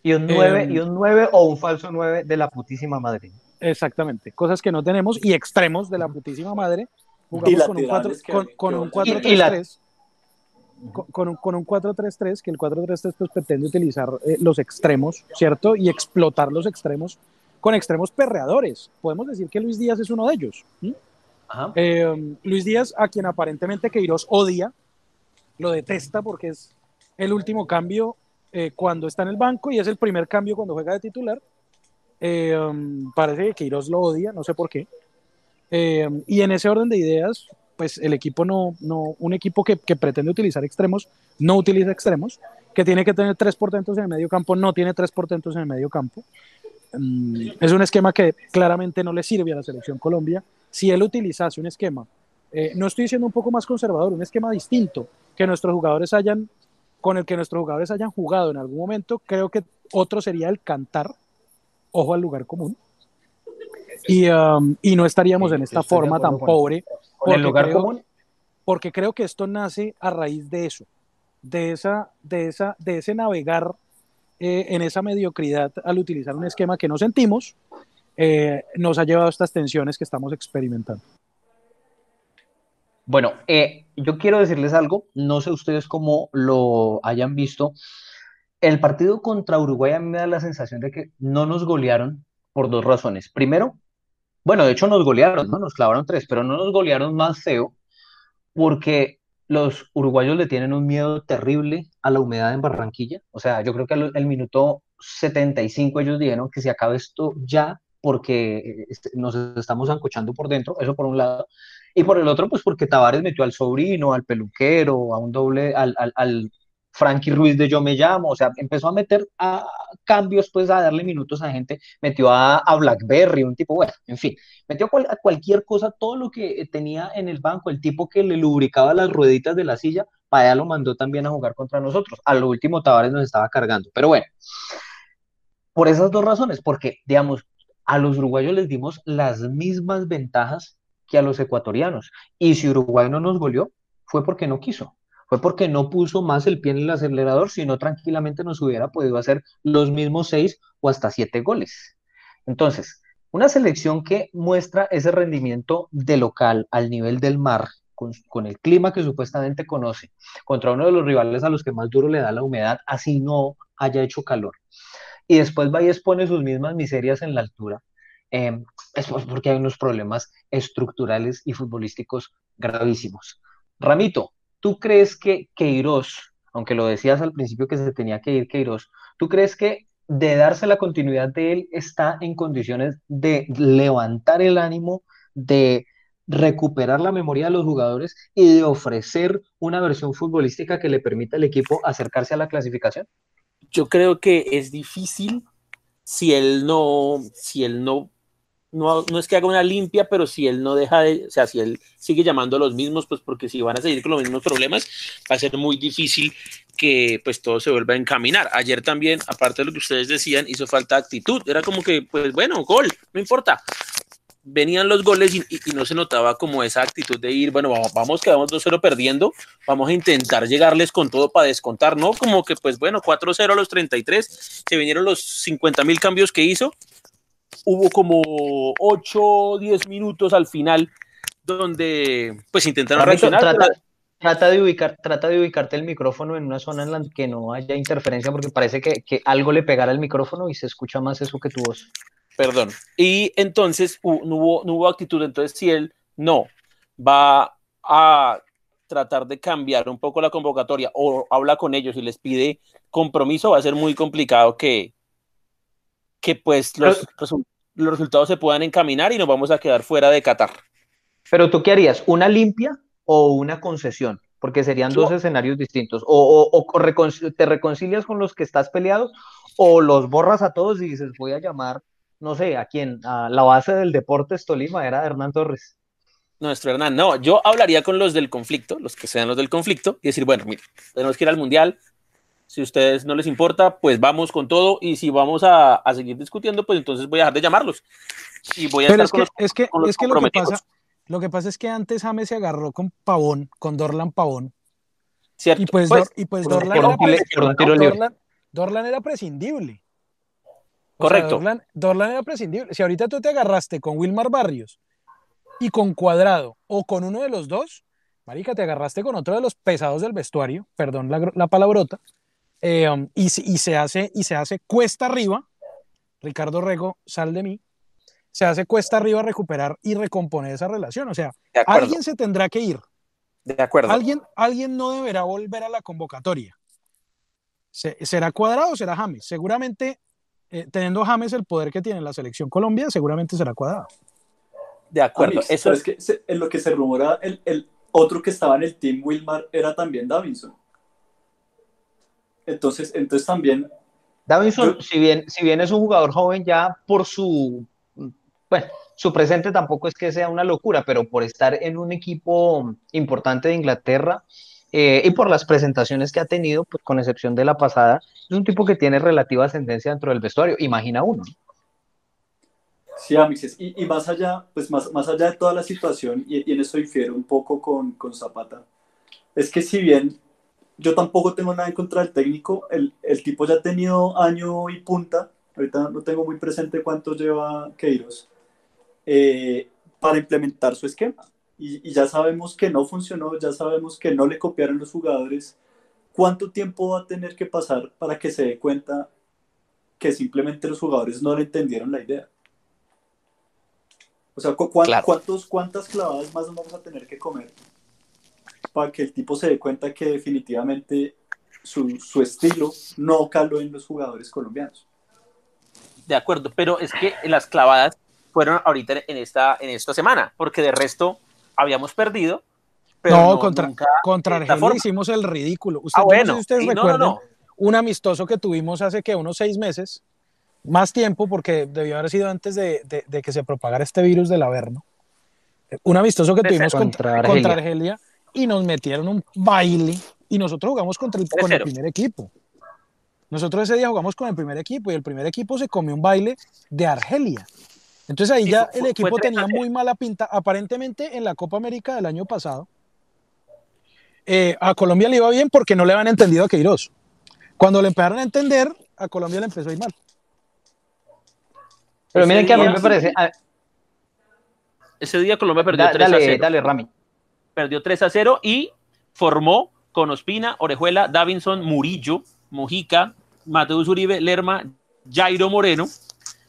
Y un 9 Em, y un 9 o un falso 9 de la putísima madre. Exactamente. Cosas que no tenemos y extremos de la putísima madre. Jugamos con un, cuatro- laterales que- con, un vayan- 4-3-3. Con, un, con un 4-3-3, que el 4-3-3 pues pretende utilizar eh, los extremos, ¿cierto? Y explotar los extremos con extremos perreadores. Podemos decir que Luis Díaz es uno de ellos. Eh, Luis Díaz, a quien aparentemente Queiroz odia, lo detesta porque es el último cambio eh, cuando está en el banco y es el primer cambio cuando juega de titular. Eh, um, parece que Queiroz lo odia, no sé por qué. Y en ese orden de ideas, pues el equipo no, no un equipo que, que pretende utilizar extremos, no utiliza extremos, que tiene que tener tres portentos en el medio campo, no tiene tres portentos en el medio campo. Mm, es un esquema que claramente no le sirve a la selección Colombia. Si él utilizase un esquema, eh, no estoy diciendo un poco más conservador, un esquema distinto, que nuestros jugadores hayan, con el que nuestros jugadores hayan jugado en algún momento, creo que otro sería el cantar, ojo al lugar común, y, um, y no estaríamos Sí, en esta forma tan pobre, Con el porque lugar creo- común. porque creo que esto nace a raíz de eso, de, esa, de, esa, de ese navegar eh, en esa mediocridad al utilizar un esquema que no sentimos, eh, nos ha llevado a estas tensiones que estamos experimentando. Bueno, eh, yo quiero decirles algo, no sé ustedes cómo lo hayan visto. El partido contra Uruguay a mí me da la sensación de que no nos golearon por dos razones. Primero, bueno, de hecho nos golearon, ¿no? Nos clavaron tres, pero no nos golearon más feo porque los uruguayos le tienen un miedo terrible a la humedad en Barranquilla. O sea, yo creo que el minuto 75 ellos dijeron que se acabe esto ya porque este, nos estamos ancochando por dentro, eso por un lado. Y por el otro, pues porque Tavares metió al sobrino, al peluquero, a un doble, al, al Frankie Ruiz de Yo Me Llamo, o sea, empezó a meter a cambios, pues a darle minutos a gente, metió a, a Blackberry, un tipo, bueno, en fin, metió a cualquier cosa, todo lo que tenía en el banco, el tipo que le lubricaba las rueditas de la silla, para allá lo mandó también a jugar contra nosotros. A lo último Tavares nos estaba cargando, pero bueno, por esas dos razones, porque, digamos, a los uruguayos les dimos las mismas ventajas que a los ecuatorianos. Y si Uruguay no nos goleó, fue porque no quiso. Fue porque no puso más el pie en el acelerador, sino tranquilamente nos hubiera podido hacer los mismos seis o hasta siete goles. Entonces, una selección que muestra ese rendimiento de local al nivel del mar, con, el clima que supuestamente conoce, contra uno de los rivales a los que más duro le da la humedad, así no haya hecho calor. Y después va y expone sus mismas miserias en la altura eh, es porque hay unos problemas estructurales y futbolísticos gravísimos. Ramito, ¿tú crees que Queiroz, aunque lo decías al principio que se tenía que ir Queiroz, ¿tú crees que de darse la continuidad de él está en condiciones de levantar el ánimo, de recuperar la memoria de los jugadores y de ofrecer una versión futbolística que le permita al equipo acercarse a la clasificación? Yo creo que es difícil si él no, si él no no, no, es que haga una limpia, pero si él no deja de, o sea, si él sigue llamando a los mismos, pues porque si van a seguir con los mismos problemas, va a ser muy difícil que pues todo se vuelva a encaminar. Ayer también, aparte de lo que ustedes decían, hizo falta actitud. Era como que, pues bueno, gol, no importa. Venían los goles y, no se notaba como esa actitud de ir, bueno, vamos, vamos quedamos 2-0 perdiendo, vamos a intentar llegarles con todo para descontar, ¿no? Como que, pues bueno, 4-0 a los 33, se vinieron los 50 mil cambios que hizo, hubo como 8 10 minutos al final donde pues intentaron reaccionar. trata, trata de ubicar, trata de ubicarte el micrófono en una zona en la que no haya interferencia, porque parece que, que algo le pegara al micrófono y se escucha más eso que tu voz. Perdón. Y entonces no hubo, no hubo actitud. Entonces, si él no va a tratar de cambiar un poco la convocatoria o habla con ellos y les pide compromiso, va a ser muy complicado que, que pues los, resu- los resultados se puedan encaminar y nos vamos a quedar fuera de Qatar. Pero tú qué harías, una limpia o una concesión, porque serían dos escenarios distintos. O, o- o recon- te reconcilias con los que estás peleados o los borras a todos y dices, voy a llamar, no sé, a quién, a la base del Deportes Tolima, era Hernán Torres. Nuestro Hernán, no, yo hablaría con los del conflicto, los que sean los del conflicto, y decir, bueno, mire, tenemos que ir al Mundial, si a ustedes no les importa, pues vamos con todo, y si vamos a, a seguir discutiendo, pues entonces voy a dejar de llamarlos. Y voy a Pero estar es con que, los, es que, con los es que lo que pasa, lo que pasa es que antes James se agarró con Pavón, con Dorlan Pavón, ¿cierto? y pues, Pues, Dor- y pues por Dorlan, por un era, por un tiro. Dorlan- Dorlan era prescindible. O sea, Correcto. Dorlan, Dorlan era prescindible. Si ahorita tú te agarraste con Wilmar Barrios y con Cuadrado o con uno de los dos, marica, te agarraste con otro de los pesados del vestuario, perdón la, la palabrota, eh, um, y, se- y se hace, y se hace cuesta arriba, Ricardo Rego, sal de mí, se hace cuesta arriba recuperar y recomponer esa relación. O sea, alguien se tendrá que ir. de acuerdo. Alguien, alguien no deberá volver a la convocatoria. Se- ¿Será Cuadrado o será James? Seguramente, eh, teniendo James el poder que tiene la selección Colombia, seguramente será Cuadrado. De acuerdo. Amix, Eso pero es que se- en lo que se rumora, el, el otro que estaba en el team Wilmar era también Davinson. Entonces, entonces también, Davinson, Yo- si bien, si bien es un jugador joven ya por su, bueno, su presente tampoco es que sea una locura, pero por estar en un equipo importante de Inglaterra eh, y por las presentaciones que ha tenido, pues con excepción de la pasada, es un tipo que tiene relativa ascendencia dentro del vestuario, imagina uno. ¿no? sí, Amixes, y, y más allá, pues más, más allá de toda la situación, y, y en eso difiero un poco con, con Zapata, es que si bien yo tampoco tengo nada en contra del técnico, el, el tipo ya ha tenido año y punta, ahorita no tengo muy presente cuánto lleva Queiroz, eh, para implementar su esquema. Y, y ya sabemos que no funcionó, ya sabemos que no le copiaron los jugadores. ¿Cuánto tiempo va a tener que pasar para que se dé cuenta que simplemente los jugadores no le entendieron la idea? O sea, ¿cu- cuán- Claro. ¿cuántos, ¿cuántas clavadas más vamos a tener que comer para que el tipo se dé cuenta que definitivamente su, su estilo no caló en los jugadores colombianos? De acuerdo, pero es que las clavadas fueron ahorita en esta, en esta semana, porque de resto habíamos perdido. Pero no, no, contra, nunca contra Argelia forma. hicimos el ridículo. Usted, Ah, yo no sé bueno, si ustedes sí, no, no, recuerdan no. un amistoso que tuvimos hace que unos seis meses, más tiempo, porque debió haber sido antes de, de- de que se propagara este virus del Averno. Un amistoso que tuvimos contra, Contra contra Argelia. Y nos metieron un baile y nosotros jugamos contra el, con el 3-0. primer equipo. Nosotros ese día jugamos con el primer equipo y el primer equipo se comió un baile de Argelia. Entonces ahí Sí, ya fue- el equipo 3 a tenía 0. muy mala pinta. Aparentemente en la Copa América del año pasado, eh, a Colombia le iba bien porque no le habían entendido a Queiroz. Cuando le empezaron a entender, a Colombia le empezó a ir mal. Pero miren que a mí me parece, a- Ese día Colombia perdió da- 3 a dale, 0. dale, Rami. Perdió 3 a 0 y formó con Ospina, Orejuela, Davinson, Murillo, Mojica, Mateus Uribe, Lerma, Jairo Moreno,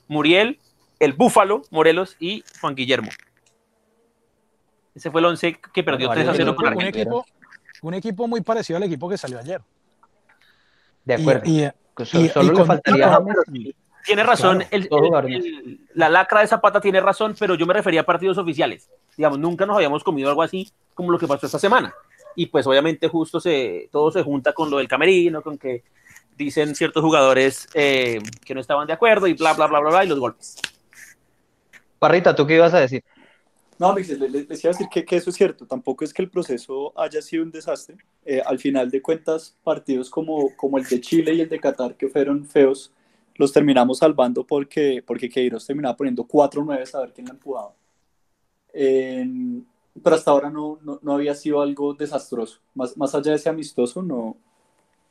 Muriel, el Búfalo, Morelos y Juan Guillermo. Ese fue el 11 que perdió Bueno, 3 a varios 0 de con un equipo, un equipo muy parecido al equipo que salió ayer. De acuerdo. y- so- y- solo y le con- faltaría y- Tiene razón, Claro, el- dos el- jugadores el- la lacra de Zapata tiene razón, pero yo me refería a partidos oficiales. Digamos, nunca nos habíamos comido algo así como lo que pasó esta semana. Y pues obviamente justo se, todo se junta con lo del camerino, con que dicen ciertos jugadores eh, que no estaban de acuerdo y bla, bla, bla, bla, bla, y los golpes. Parrita, ¿tú qué ibas a decir? No, Amixes, le- le- les iba a decir que, que eso es cierto. Tampoco es que el proceso haya sido un desastre. Eh, al final de cuentas, partidos como, como el de Chile y el de Qatar, que fueron feos, los terminamos salvando porque, porque Queiroz terminaba poniendo 4-9 a ver quién la empujaba. Eh, pero hasta ahora no, no, no había sido algo desastroso. Más, más allá de ese amistoso, no,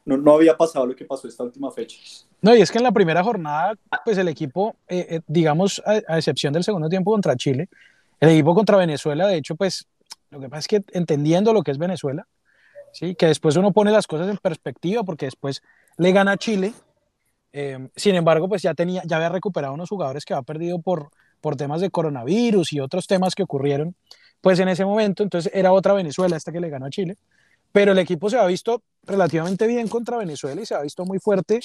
no, no había pasado lo que pasó esta última fecha. No, y es que en la primera jornada, pues el equipo, eh, eh, digamos, a, a excepción del segundo tiempo contra Chile, El equipo contra Venezuela, de hecho, pues lo que pasa es que entendiendo lo que es Venezuela, ¿sí? que después uno pone las cosas en perspectiva porque después le gana a Chile. eh, sin embargo, pues ya, tenía, ya había recuperado unos jugadores que había perdido por, por temas de coronavirus y otros temas que ocurrieron pues en ese momento. Entonces era otra Venezuela esta que le ganó a Chile. Pero el equipo se ha visto relativamente bien contra Venezuela y se ha visto muy fuerte.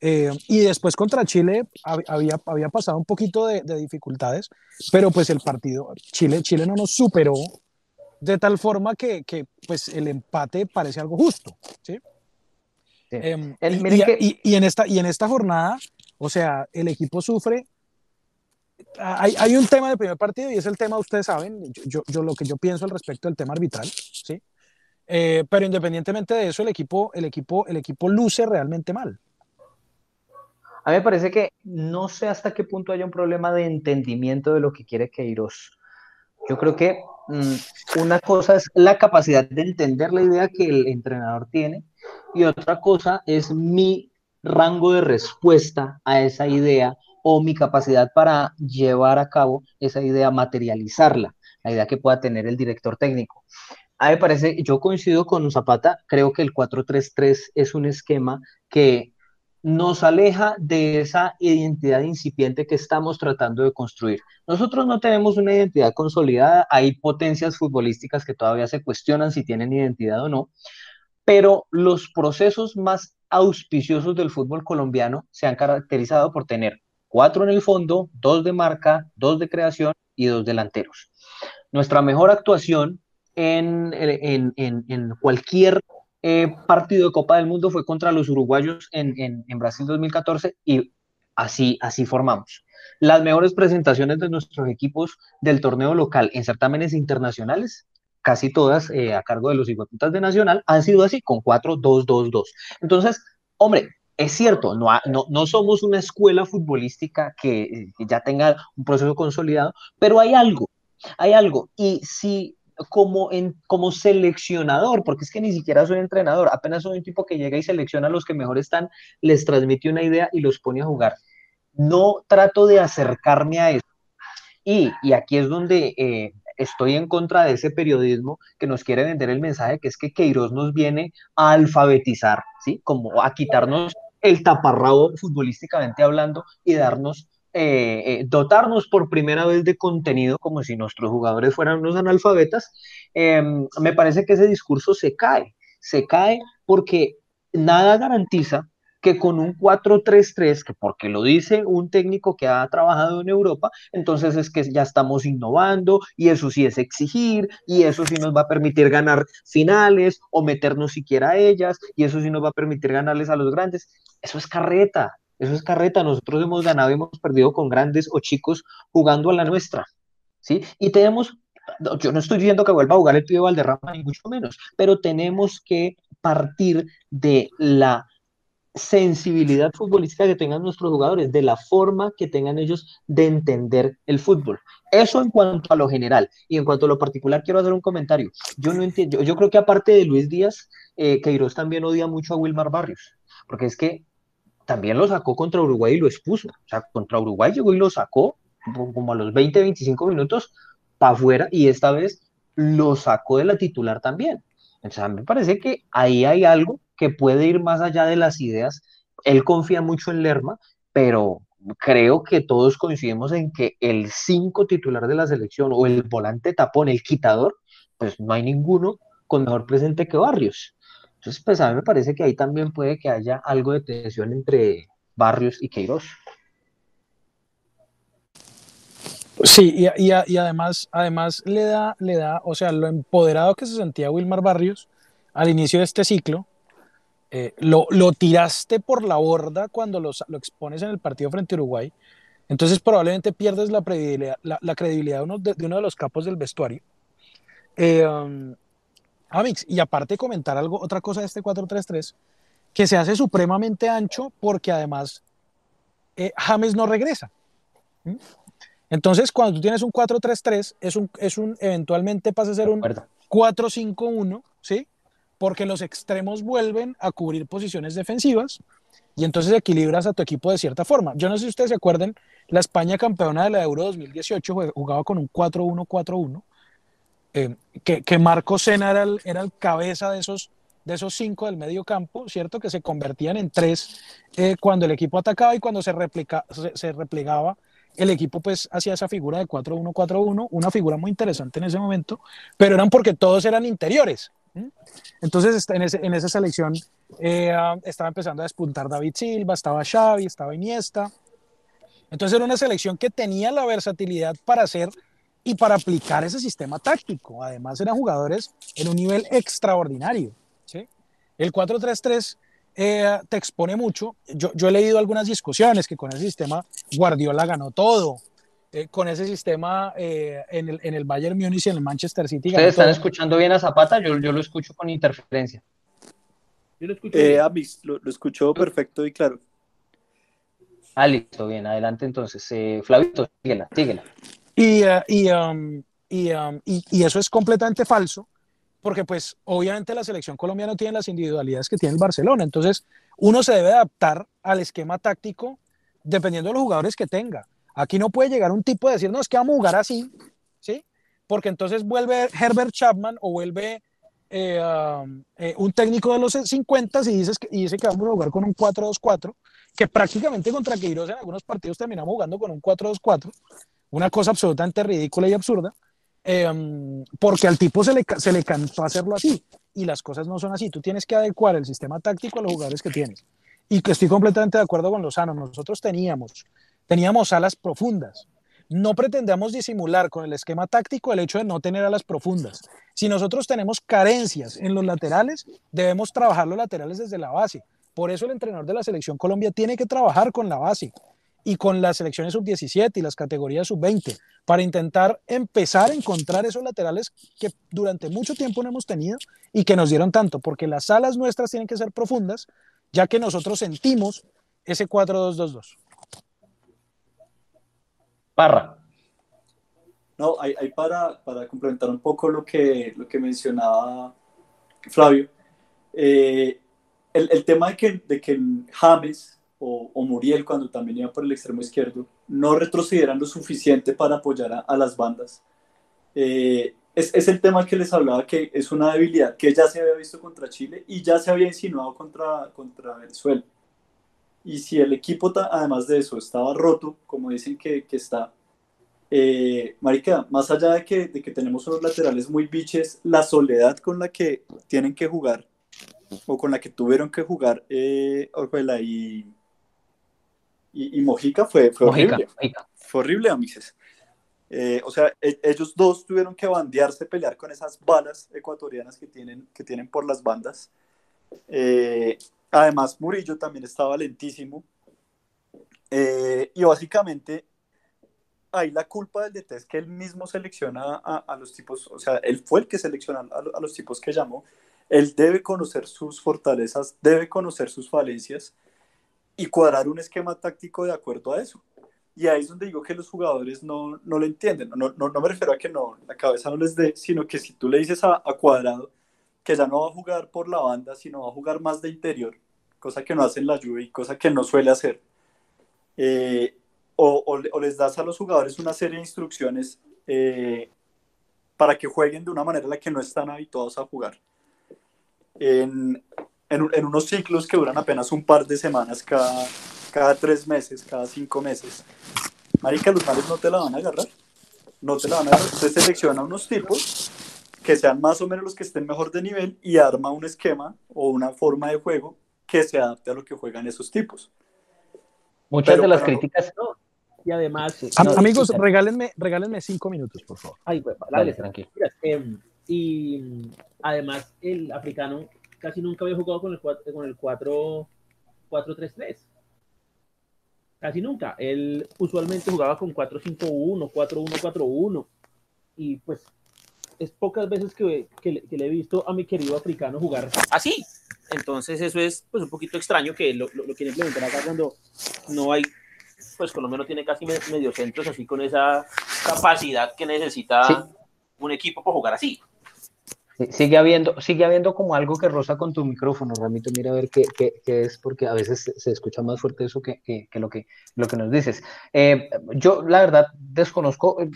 eh, y después contra Chile hab- había, había pasado un poquito de, de dificultades, pero pues el partido, Chile, Chile no nos superó de tal forma que, que, pues el empate parece algo justo, ¿sí? Sí. Em, El- y- que- y- y en esta, y en esta jornada, o sea, el equipo sufre. Hay, hay un tema del primer partido y es el tema, ustedes saben, yo, yo, yo lo que yo pienso al respecto del tema arbitral, ¿sí? Eh, pero independientemente de eso, el equipo, el, equipo, el equipo luce realmente mal. A mí me parece que no sé hasta qué punto haya un problema de entendimiento de lo que quiere Queiroz. Yo creo que mm, una cosa es la capacidad de entender la idea que el entrenador tiene y otra cosa es mi rango de respuesta a esa idea o mi capacidad para llevar a cabo esa idea, materializarla, la idea que pueda tener el director técnico. A mí me parece, yo coincido con Zapata, creo que el 4-3-3 es un esquema que nos aleja de esa identidad incipiente que estamos tratando de construir. Nosotros no tenemos una identidad consolidada, hay potencias futbolísticas que todavía se cuestionan si tienen identidad o no, pero los procesos más auspiciosos del fútbol colombiano se han caracterizado por tener cuatro en el fondo, dos de marca, dos de creación y dos delanteros. Nuestra mejor actuación en, en cualquier eh, partido de Copa del Mundo fue contra los uruguayos en, Brasil 2014 y así, así formamos. Las mejores presentaciones de nuestros equipos del torneo local en certámenes internacionales, casi todas eh, a cargo de los hijueputas de Nacional, han sido así, con 4-2-2-2. Entonces, hombre, es cierto, no, somos una escuela futbolística que, que ya tenga un proceso consolidado, pero hay algo, hay algo. Y si como, seleccionador, porque es que ni siquiera soy entrenador, apenas soy un tipo que llega y selecciona a los que mejor están, les transmite una idea y los pone a jugar. No trato de acercarme a eso. Y, y aquí es donde eh, estoy en contra de ese periodismo que nos quiere vender el mensaje que es que Queiroz nos viene a alfabetizar, ¿sí? Como a quitarnos el taparrabo futbolísticamente hablando y darnos eh, eh, dotarnos por primera vez de contenido como si nuestros jugadores fueran unos analfabetas, eh, me parece que ese discurso se cae, se cae porque nada garantiza que con un 4-3-3, que porque lo dice un técnico que ha trabajado en Europa, entonces es que ya estamos innovando y eso sí es exigir y eso sí nos va a permitir ganar finales o meternos siquiera a ellas y eso sí nos va a permitir ganarles a los grandes. Eso es carreta, eso es carreta. Nosotros hemos ganado y hemos perdido con grandes o chicos jugando a la nuestra. ¿sí? Y tenemos, yo no estoy diciendo que vuelva a jugar el pibe Valderrama, ni mucho menos, pero tenemos que partir de la sensibilidad futbolística que tengan nuestros jugadores, de la forma que tengan ellos de entender el fútbol. Eso en cuanto a lo general. Y en cuanto a lo particular, quiero hacer un comentario. Yo no entiendo, yo, creo que aparte de Luis Díaz, eh, Queiroz también odia mucho a Wilmar Barrios, porque es que también lo sacó contra Uruguay y lo expuso. O sea, contra Uruguay llegó y lo sacó como a los 20, 25 minutos para afuera y esta vez lo sacó de la titular también. Entonces, a me parece que ahí hay algo que puede ir más allá de las ideas. Él confía mucho en Lerma, pero creo que todos coincidimos en que el 5 titular de la selección o el volante tapón, el quitador, pues no hay ninguno con mejor presente que Barrios. Entonces, pues a mí me parece que ahí también puede que haya algo de tensión entre Barrios y Queiroz. Sí, y, y, y, además, además le da, le da, o sea, lo empoderado que se sentía Wilmar Barrios al inicio de este ciclo, eh, lo, lo, tiraste por la borda cuando lo, lo, expones en el partido frente a Uruguay. Entonces probablemente pierdes la credibilidad, la, la credibilidad de, uno de, de, uno de los capos del vestuario. Eh, um, Amix, y aparte comentar algo, otra cosa de este 4-3-3, que se hace supremamente ancho porque además eh, James no regresa. ¿Mm? Entonces, cuando tú tienes un 4-3-3, es un, es un, eventualmente pasa a ser un 4-5-1, ¿sí? Porque los extremos vuelven a cubrir posiciones defensivas y entonces equilibras a tu equipo de cierta forma. Yo no sé si ustedes se acuerdan, la España campeona de la Euro 2018 jue- jugaba con un 4-1-4-1, eh, que, que Marco Sena era el, era el cabeza de esos, de esos cinco del medio campo, ¿cierto? Que se convertían en tres eh, cuando el equipo atacaba y cuando se, se replegaba, el equipo pues hacía esa figura de 4-1-4-1, una figura muy interesante en ese momento, pero eran porque todos eran interiores. Entonces está- en, en esa selección eh, ah, estaba empezando a despuntar David Silva, estaba Xavi, estaba Iniesta. Entonces era una selección que tenía la versatilidad para hacer y para aplicar ese sistema táctico. Además eran jugadores en un nivel extraordinario. ¿sí? El 4-3-3 eh, te expone mucho. Yo, yo he leído algunas discusiones que con ese sistema Guardiola ganó todo. Eh, con ese sistema eh, en, el, en el Bayern Múnich y en el Manchester City ¿Ustedes están todo. escuchando bien a Zapata? Yo, yo lo escucho con interferencia. Yo lo escucho Eh, lo, lo escuchó perfecto y claro. Ah, listo, bien, adelante entonces. Eh, Flavito, síguela, síguela. Y, y, um, y, um, y- y eso es completamente falso, porque pues obviamente la selección colombiana no tiene las individualidades que tiene el Barcelona. Entonces, uno se debe adaptar al esquema táctico dependiendo de los jugadores que tenga. Aquí no puede llegar un tipo de decir, no, es que vamos a jugar así, ¿sí? Porque entonces vuelve Herbert Chapman o vuelve eh, um, eh, un técnico de los 50 y, dices y dice que vamos a jugar con un 4-2-4, que prácticamente contra Queiroz en algunos partidos terminamos jugando con un 4-2-4 una cosa absolutamente ridícula y absurda, eh, porque al tipo se le, se le cansó hacerlo así, y las cosas no son así. Tú tienes que adecuar el sistema táctico a los jugadores que tienes. Y que estoy completamente de acuerdo con Lozano. Nosotros teníamos, teníamos alas profundas. No pretendamos disimular con el esquema táctico el hecho de no tener alas profundas. Si nosotros tenemos carencias en los laterales, debemos trabajar los laterales desde la base. Por eso el entrenador de la selección Colombia tiene que trabajar con la base y con las selecciones sub-17 y las categorías sub-20 para intentar empezar a encontrar esos laterales que durante mucho tiempo no hemos tenido y que nos dieron tanto, porque las alas nuestras tienen que ser profundas, ya que nosotros sentimos ese 4-2-2-2. Parra. No, hay, hay para, para complementar un poco lo que, lo que mencionaba Flavio. eh, el, el tema de que, de que James o, o Muriel, cuando también iba por el extremo izquierdo, no retrocedieran lo suficiente para apoyar a, las bandas. Eh, es, es el tema que les hablaba que es una debilidad que ya se había visto contra Chile y ya se había insinuado contra, contra Venezuela. Y si el equipo, además de eso, estaba roto, como dicen que, que está, eh, Marica, más allá de que, de que tenemos unos laterales muy biches, la soledad con la que tienen que jugar, o con la que tuvieron que jugar eh, Orjuela y, y, y Mojica fue, fue Mojica, horrible. Mojica. Fue horrible, amices. Eh, o sea, e- ellos dos tuvieron que bandearse, pelear con esas balas ecuatorianas que tienen, que tienen por las bandas. Eh, además, Murillo también estaba lentísimo. Eh, y básicamente, ahí la culpa del DT es que él mismo selecciona a, los tipos, o sea, él fue el que lo- a los tipos que llamó. Él debe conocer sus fortalezas, debe conocer sus falencias y cuadrar un esquema táctico de acuerdo a eso. Y ahí es donde digo que los jugadores no, no lo entienden. No, no, no me refiero a que no, la cabeza no les dé, sino que si tú le dices a, a Cuadrado que ya no va a jugar por la banda, sino va a jugar más de interior, cosa que no hace en la lluvia y cosa que no suele hacer, eh, o, o o les das a los jugadores una serie de instrucciones eh, para que jueguen de una manera en la que no están habituados a jugar. En, en, en unos ciclos que duran apenas un par de semanas cada, cada tres meses, cada cinco meses. Marica, los males no te la van a agarrar. No te la van a agarrar. Usted selecciona unos tipos que sean más o menos los que estén mejor de nivel y arma un esquema o una forma de juego que se adapte a lo que juegan esos tipos. Muchas Pero- de las pero- críticas. Y además. Am- No, amigos, sí, regálenme, regálenme cinco minutos, por favor. ay, güey, Dale, dale, tranquilo. Mira, em, y además el africano casi nunca había jugado con el 4 con el 4 4-3-3. Casi nunca. Él usualmente jugaba con 4-5-1, 4-1-4-1. Y pues es pocas veces que, que le- que le he visto a mi querido africano jugar así. Entonces eso es pues un poquito extraño que lo, lo, lo quieren implementar acá cuando no hay, pues Colombia no tiene casi me- mediocentros así con esa capacidad que necesita Sí. un equipo para jugar así. Sí, Sigue habiendo, sigue habiendo como algo que roza con tu micrófono, Ramito. Mira a ver qué, qué- qué es, porque a veces se, se escucha más fuerte eso que, que- que lo que, lo que nos dices. Eh, yo, la verdad, desconozco, eh,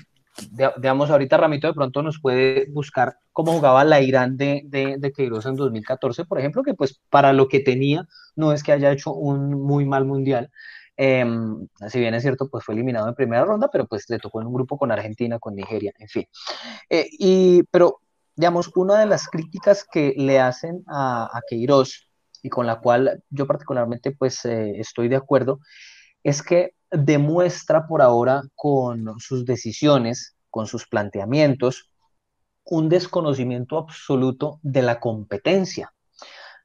digamos, ahorita Ramito de pronto nos puede buscar cómo jugaba la Irán de, de, Queiroz en 2014, por ejemplo, que pues para lo que tenía, no es que haya hecho un muy mal mundial. Eh, si bien es cierto, pues fue eliminado en primera ronda, pero pues le tocó en un grupo con Argentina, con Nigeria, en fin. Eh, y, pero, digamos, una de las críticas que le hacen a, a Queiroz y con la cual yo particularmente pues eh, estoy de acuerdo, es que demuestra por ahora con sus decisiones, con sus planteamientos, un desconocimiento absoluto de la competencia,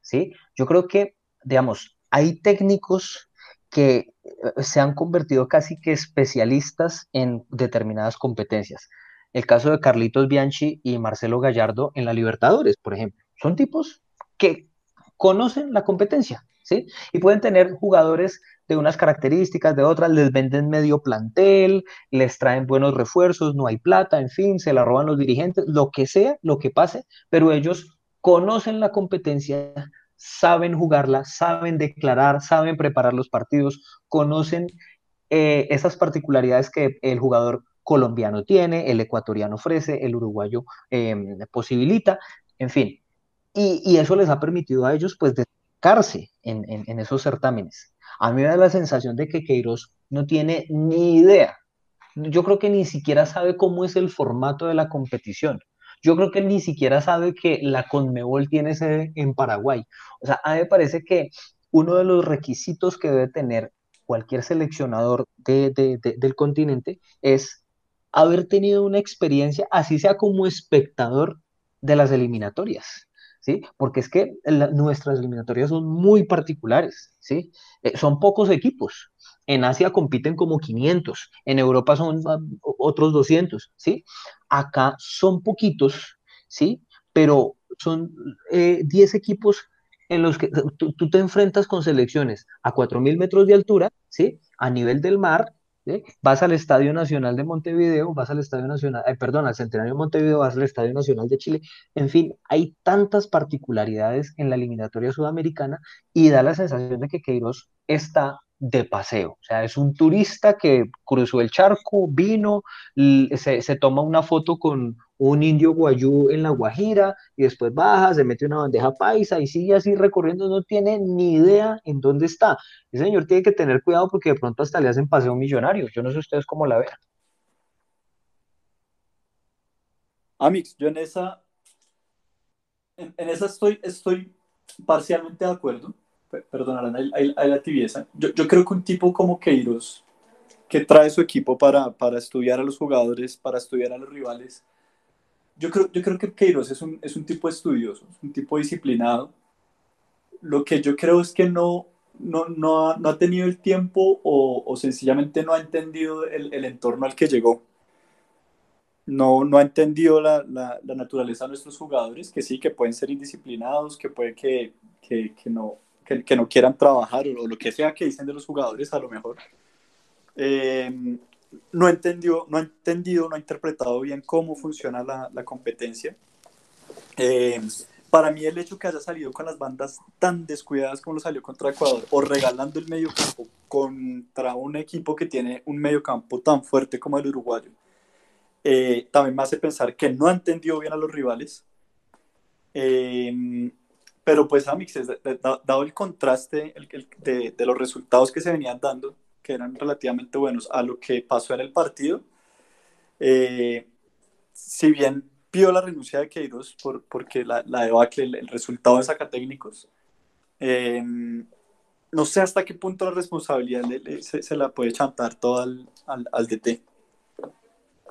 ¿sí? Yo creo que, digamos, hay técnicos que eh, se han convertido casi que especialistas en determinadas competencias. El caso de Carlitos Bianchi y Marcelo Gallardo en la Libertadores, por ejemplo. Son tipos que conocen la competencia, ¿sí? Y pueden tener jugadores de unas características, de otras, les venden medio plantel, les traen buenos refuerzos, no hay plata, en fin, se la roban los dirigentes, lo que sea, lo que pase, pero ellos conocen la competencia, saben jugarla, saben declarar, saben preparar los partidos, conocen eh, esas particularidades que el jugador colombiano tiene, el ecuatoriano ofrece, el uruguayo eh, posibilita, en fin. Y, y, eso les ha permitido a ellos pues destacarse en, en, en, esos certámenes. A mí me da la sensación de que Queiroz no tiene ni idea. Yo creo que ni siquiera sabe cómo es el formato de la competición. Yo creo que ni siquiera sabe que la Conmebol tiene sede en Paraguay. O sea, a mí me parece que uno de los requisitos que debe tener cualquier seleccionador de, de, de, del continente es haber tenido una experiencia, así sea como espectador de las eliminatorias. ¿Sí? Porque es que nuestras eliminatorias son muy particulares, ¿sí? Eh, son pocos equipos. En Asia compiten como 500, en Europa son uh, otros 200, ¿sí? Acá son poquitos, ¿sí? Pero son eh, 10 equipos en los que tú, tú, te enfrentas con selecciones a 4.000 metros de altura, ¿sí? A nivel del mar, Vas al Estadio Nacional de Montevideo, vas al Estadio Nacional, eh, perdón, al Centenario de Montevideo, vas al Estadio Nacional de Chile, en fin, hay tantas particularidades en la eliminatoria sudamericana y da la sensación de que Queiroz está de paseo, o sea, es un turista que cruzó el charco, vino, se, se toma una foto con un indio guayú en la Guajira y después baja, se mete una bandeja paisa y sigue así recorriendo, no tiene ni idea en dónde está. Ese señor tiene que tener cuidado porque de pronto hasta le hacen paseo millonario. Yo no sé ustedes cómo la vean. Amix, yo en esa, en, esa estoy, estoy parcialmente de acuerdo. Perdonarán ahí la tibieza. Yo, yo creo que un tipo como Queiroz, que trae su equipo para, para estudiar a los jugadores, para estudiar a los rivales, yo creo, yo creo que Queiroz es un, es un tipo estudioso, es un tipo disciplinado. Lo que yo creo es que no, no, no, ha, no ha tenido el tiempo o, o sencillamente no ha entendido el, el, entorno al que llegó. No, no ha entendido la, la, la, naturaleza de nuestros jugadores, que sí, que pueden ser indisciplinados, que puede que, que, que no, que, que, no quieran trabajar o, lo que sea que dicen de los jugadores a lo mejor. Eh, no, entendió, no ha entendido, no ha interpretado bien cómo funciona la, la competencia. Eh, para mí el hecho que haya salido con las bandas tan descuidadas como lo salió contra Ecuador o regalando el medio campo contra un equipo que tiene un medio campo tan fuerte como el uruguayo, eh, también me hace pensar que no entendió bien a los rivales. Eh, pero pues Amix, dado el contraste de, de los resultados que se venían dando, que eran relativamente buenos a lo que pasó en el partido. Eh, si bien pidió la renuncia de Queiroz por, porque la, la debacle, el, el, resultado de sacatécnicos, eh, no sé hasta qué punto la responsabilidad le, le, se, se, la puede chantar todo al, al, al, DT.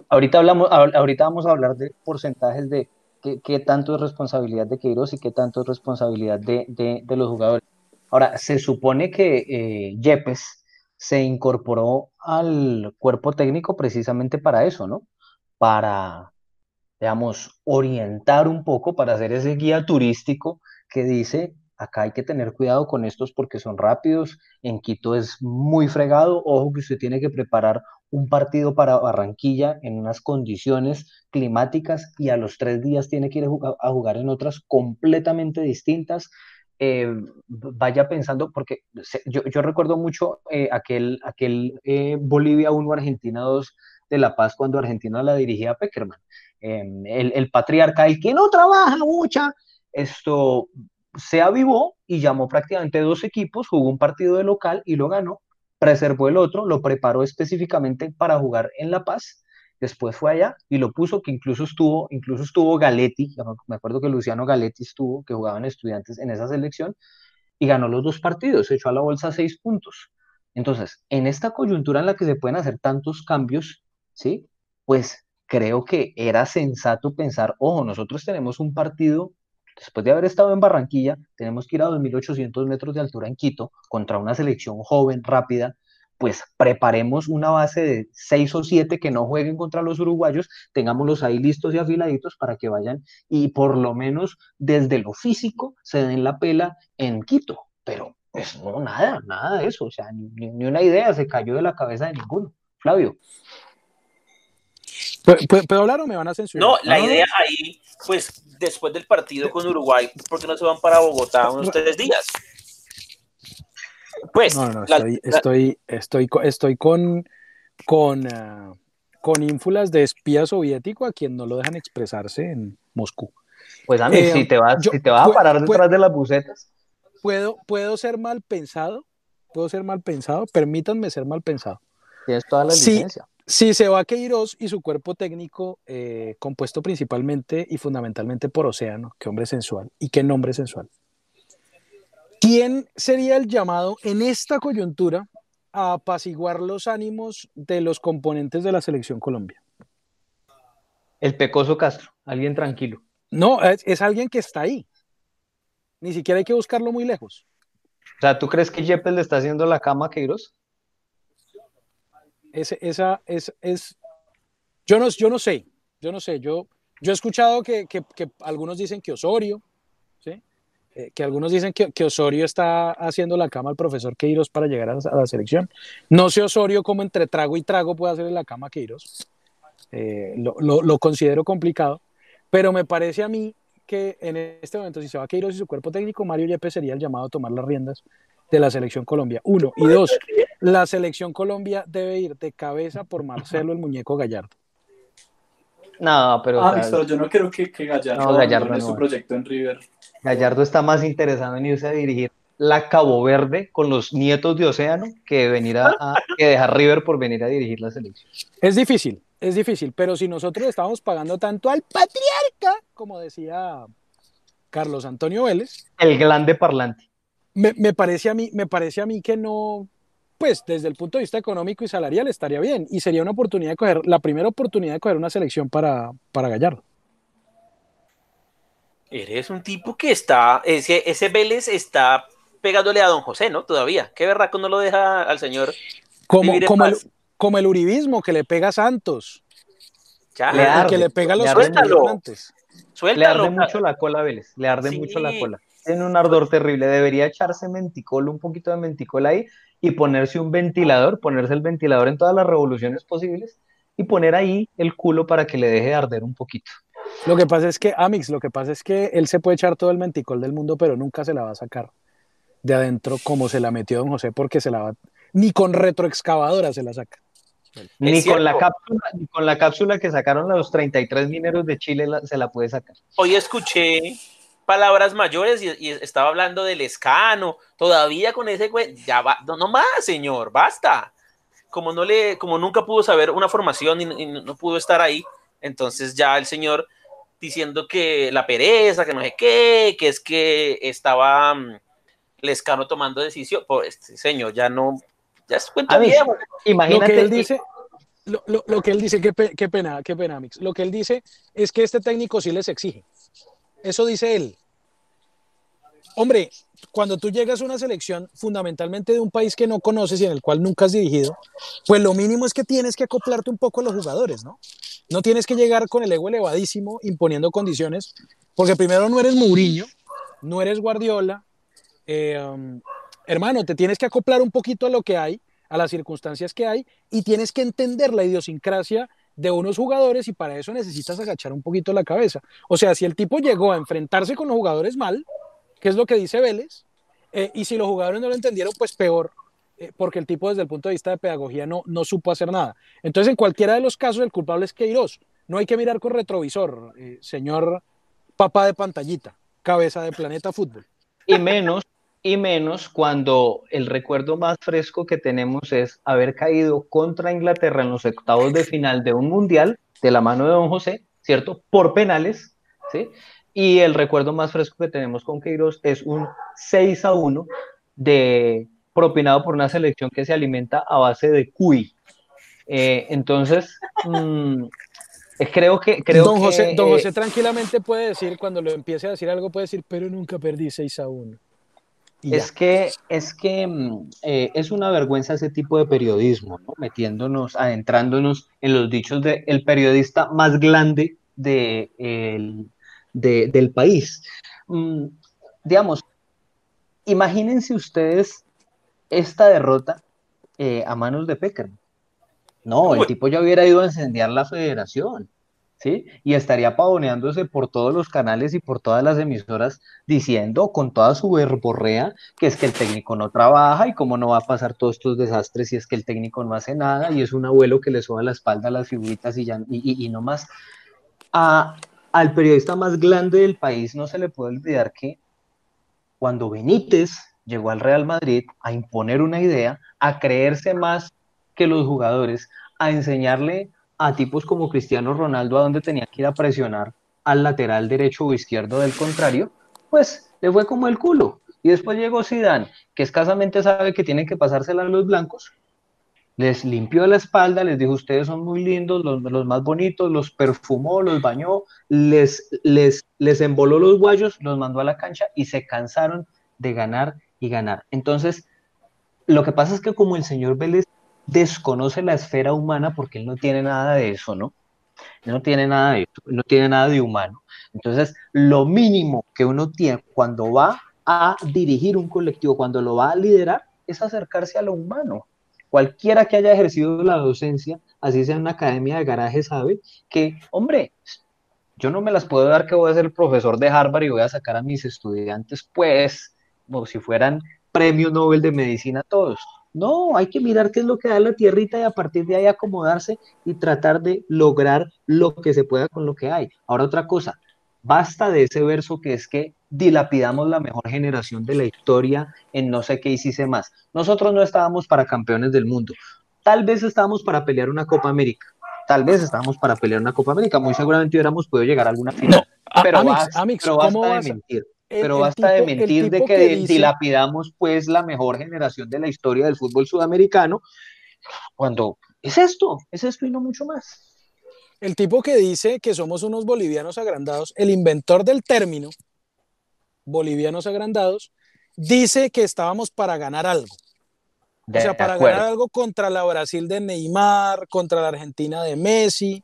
Ahorita, hablamos, ahorita vamos a hablar de porcentajes de qué, qué tanto es responsabilidad de Queiroz y qué tanto es responsabilidad de, de, de los jugadores. Ahora, se supone que eh, Yepes se incorporó al cuerpo técnico precisamente para eso, ¿no? Para, digamos, orientar un poco, para hacer ese guía turístico que dice acá hay que tener cuidado con estos porque son rápidos, en Quito es muy fregado, ojo que usted tiene que preparar un partido para Barranquilla en unas condiciones climáticas y a los tres días tiene que ir a jugar, en otras completamente distintas. Eh, vaya pensando, porque yo, yo recuerdo mucho eh, aquel, aquel eh, Bolivia 1, Argentina 2 de La Paz cuando Argentina la dirigía Peckerman. Eh, el, el patriarca, el que no trabaja mucha, esto se avivó y llamó prácticamente dos equipos, jugó un partido de local y lo ganó, preservó el otro, lo preparó específicamente para jugar en La Paz, después fue allá y lo puso, que incluso estuvo, incluso estuvo Galetti, me acuerdo que Luciano Galetti estuvo, que jugaban estudiantes en esa selección, y ganó los dos partidos, echó a la bolsa seis puntos. Entonces, en esta coyuntura en la que se pueden hacer tantos cambios, ¿sí? Pues creo que era sensato pensar, ojo, nosotros tenemos un partido Después de haber estado en Barranquilla, tenemos que ir a 2.800 metros de altura en Quito contra una selección joven, rápida. Pues preparemos una base de seis o siete que no jueguen contra los uruguayos, tengámoslos ahí listos y afiladitos para que vayan y por lo menos desde lo físico se den la pela en Quito. Pero pues no, nada, nada de eso, o sea, ni, ni- ni una idea se cayó de la cabeza de ninguno. Flavio, ¿Pu- pu- ¿Puedo hablar o me van a censurar? No, la no, idea ahí, pues después del partido con Uruguay, ¿por qué no se van para Bogotá unos tres días? Pues, No, no, la- estoy, la- estoy, estoy, co- estoy con, con, ah, con ínfulas de espía soviético a quien no lo dejan expresarse en Moscú. pues a mí, Eh, si te vas, yo- si te vas a parar detrás de las bucetas, ¿Puedo, puedo ser mal pensado? ¿Puedo ser mal pensado? Permítanme ser mal pensado. tienes toda la Sí. licencia. Si se va Queiroz y su cuerpo técnico, eh, compuesto principalmente y fundamentalmente por Océano, qué hombre sensual y qué nombre sensual. ¿Quién sería el llamado en esta coyuntura a apaciguar los ánimos de los componentes de la selección Colombia? El Pecoso Castro, alguien tranquilo. No, es, es alguien que está ahí. Ni siquiera hay que buscarlo muy lejos. O sea, ¿tú crees que Yepes le está haciendo la cama a Queiroz? Ese, esa es, es yo no, yo no sé, yo no sé, yo, yo he escuchado que, que- que algunos dicen que Osorio. Eh, que algunos dicen que, que Osorio está haciendo la cama al profesor Queiroz para llegar a, la- a la selección. No sé Osorio cómo entre trago y trago puede hacerle la cama a Queiroz. Eh, lo, lo- lo considero complicado, pero me parece a mí que en este momento, si se va Queiroz y su cuerpo técnico, Mario Yepes sería el llamado a tomar las riendas de la selección Colombia. Uno. Y dos, la selección Colombia debe ir de cabeza por Marcelo el muñeco Gallardo. No, pero Ah, pero yo no creo que, que Gallardo, No, Gallardo no. su proyecto en River. Gallardo está más interesado en irse a dirigir la Cabo Verde con los nietos de Océano que venir a, a- que dejar River por venir a dirigir la selección. Es difícil, es difícil, pero si nosotros estamos pagando tanto al patriarca, como decía Carlos Antonio Vélez, El grande parlante. me, me parece a mí, me parece a mí que no, pues desde el punto de vista económico y salarial estaría bien y sería una oportunidad de coger, la primera oportunidad de coger una selección para, para Gallardo. Eres un tipo que está, ese, ese Vélez está pegándole a don José, ¿no? Todavía. ¿Qué berraco no lo deja al señor Como, vivir en como, el, como el uribismo que le pega a Santos, Ya, Le arde, que le pega a los le arde Suéltalo. gobernantes. Le suéltalo. arde mucho la cola a Vélez, le arde Sí. mucho la cola. Tiene un ardor terrible, debería echarse menticol, un poquito de menticol ahí y ponerse un ventilador, ponerse el ventilador en todas las revoluciones posibles y poner ahí el culo para que le deje de arder un poquito. Lo que pasa es que, Amix, lo que pasa es que él se puede echar todo el menticol del mundo, pero nunca se la va a sacar de adentro como se la metió don José, porque se la va, ni con retroexcavadora se la saca. Ni cierto. con, la cápsula, ni con la cápsula que sacaron los 33 mineros de Chile la- se la puede sacar. Hoy escuché palabras mayores y, y estaba hablando del escano. Todavía con ese güey, ya va, no, no más, señor, basta. Como no le, como nunca pudo saber una formación y, y no pudo estar ahí, entonces ya el señor diciendo que la pereza, que no sé qué, que es que estaba mm, Lescano tomando decisión. Por este señor, ya no, ya es cuento viejo. Lo imagínate, que él dice, lo, lo- lo que él dice, qué, pe- qué pena, qué pena, Amix. Lo que él dice es que este técnico sí les exige. Eso dice él. Hombre, cuando tú llegas a una selección fundamentalmente de un país que no conoces y en el cual nunca has dirigido, pues lo mínimo es que tienes que acoplarte un poco a los jugadores, ¿no? No tienes que llegar con el ego elevadísimo imponiendo condiciones, porque primero no eres Mourinho, no eres Guardiola, eh, um, hermano, te tienes que acoplar un poquito a lo que hay, a las circunstancias que hay, y tienes que entender la idiosincrasia de unos jugadores y para eso necesitas agachar un poquito la cabeza. O sea, si el tipo llegó a enfrentarse con los jugadores mal, que es lo que dice Vélez, eh, y si los jugadores no lo entendieron, pues peor, eh, porque el tipo desde el punto de vista de pedagogía no, no supo hacer nada. Entonces, en cualquiera de los casos, el culpable es Queiroz. No hay que mirar con retrovisor, eh, señor papá de pantallita, cabeza de Planeta Fútbol. Y menos, y menos cuando el recuerdo más fresco que tenemos es haber caído contra Inglaterra en los octavos de final de un mundial de la mano de Don José, ¿cierto? Por penales, ¿sí? Y el recuerdo más fresco que tenemos con Queiroz es un 6 a 1 de, propinado por una selección que se alimenta a base de cuy. Eh, entonces, mmm, creo que... Creo don, José, que, don eh, José tranquilamente puede decir, cuando lo empiece a decir algo, puede decir, pero nunca perdí 6 a 1. Y Es que, es que mm, eh, es una vergüenza ese tipo de periodismo, ¿no? Metiéndonos, adentrándonos en los dichos del periodista más grande de, el- de- del país. Mm, digamos, imagínense ustedes esta derrota eh, a manos de Peckerman. No, el tipo ya hubiera ido a incendiar la federación, ¿sí? Y estaría pavoneándose por todos los canales y por todas las emisoras diciendo con toda su verborrea que es que el técnico no trabaja y cómo no va a pasar todos estos desastres si es que el técnico no hace nada y es un abuelo que le soba la espalda a las figuritas y ya y, y- y no más. A- al periodista más grande del país no se le puede olvidar que cuando Benítez llegó al Real Madrid a imponer una idea, a creerse más que los jugadores, a enseñarle a tipos como Cristiano Ronaldo a dónde tenía que ir a presionar al lateral derecho o izquierdo del contrario, pues le fue como el culo. Y después llegó Zidane, que escasamente sabe que tienen que pasársela a los blancos, les limpió la espalda, les dijo, ustedes son muy lindos, los, más bonitos, los perfumó, los bañó, les, les, les emboló los guayos, los mandó a la cancha y se cansaron de ganar y ganar. Entonces, lo que pasa es que como el señor Vélez desconoce la esfera humana porque él no tiene nada de eso, ¿no? No tiene nada de eso, no tiene nada de humano. Entonces, lo mínimo que uno tiene cuando va a dirigir un colectivo, cuando lo va a liderar, es acercarse a lo humano. Cualquiera que haya ejercido la docencia, así sea en una academia de garaje, sabe que, hombre, yo no me las puedo dar que voy a ser profesor de Harvard y voy a sacar a mis estudiantes, pues, como si fueran premio Nobel de medicina todos. No, hay que mirar qué es lo que da la tierrita y a partir de ahí acomodarse y tratar de lograr lo que se pueda con lo que hay. Ahora otra cosa, basta de ese verso que es que dilapidamos la mejor generación de la historia en no sé qué sé más. Nosotros no estábamos para campeones del mundo. Tal vez estábamos para pelear una Copa América. Tal vez estábamos para pelear una Copa América. Muy seguramente hubiéramos podido llegar a alguna final. A- pero, Amix, basta, Amix, pero ¿cómo basta de vas mentir. el- Pero basta de tipo- el mentir de que, que dice- dilapidamos pues la mejor generación de la historia del fútbol sudamericano cuando es esto, es esto y no mucho más. El tipo que dice que somos unos bolivianos agrandados, el inventor del término, bolivianos agrandados, dice que estábamos para ganar algo. De o sea, para ganar algo contra la Brasil de Neymar, contra la Argentina de Messi,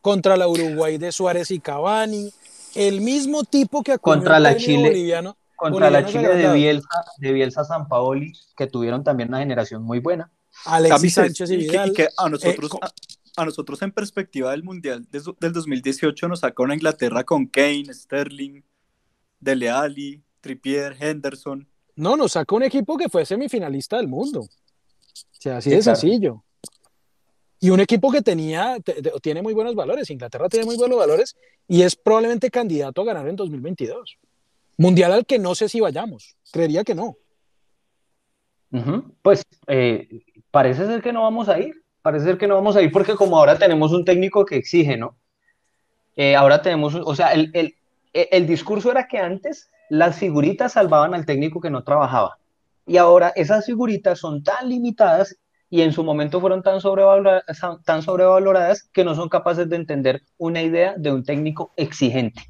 contra la Uruguay de Suárez y Cavani. El mismo tipo que Contra la Chile- boliviano. Contra la Chile de. Bielsa, de Bielsa San Paoli, que tuvieron también una generación muy buena. Alexis Sánchez y y que, Vidal. y que a nosotros, Eh, a, a nosotros en perspectiva del Mundial de- del 2018 nos saca una Inglaterra con Kane, Sterling, Dele Alli, Trippier, Henderson. No, nos sacó un equipo que fue semifinalista del mundo. O sea, así Sí, de claro. sencillo. Y un equipo que tenía, te- te- tiene muy buenos valores. Inglaterra tiene muy buenos valores y es probablemente candidato a ganar en 2022. Mundial al que no sé si vayamos. Creería que no. Pues eh, parece ser que no vamos a ir, parece ser que no vamos a ir porque como ahora tenemos un técnico que exige, ¿no? Eh, ahora tenemos, o sea, el, el- el- el discurso era que antes las figuritas salvaban al técnico que no trabajaba. Y ahora esas figuritas son tan limitadas y en su momento fueron tan sobrevaloradas, tan sobrevaloradas que no son capaces de entender una idea de un técnico exigente.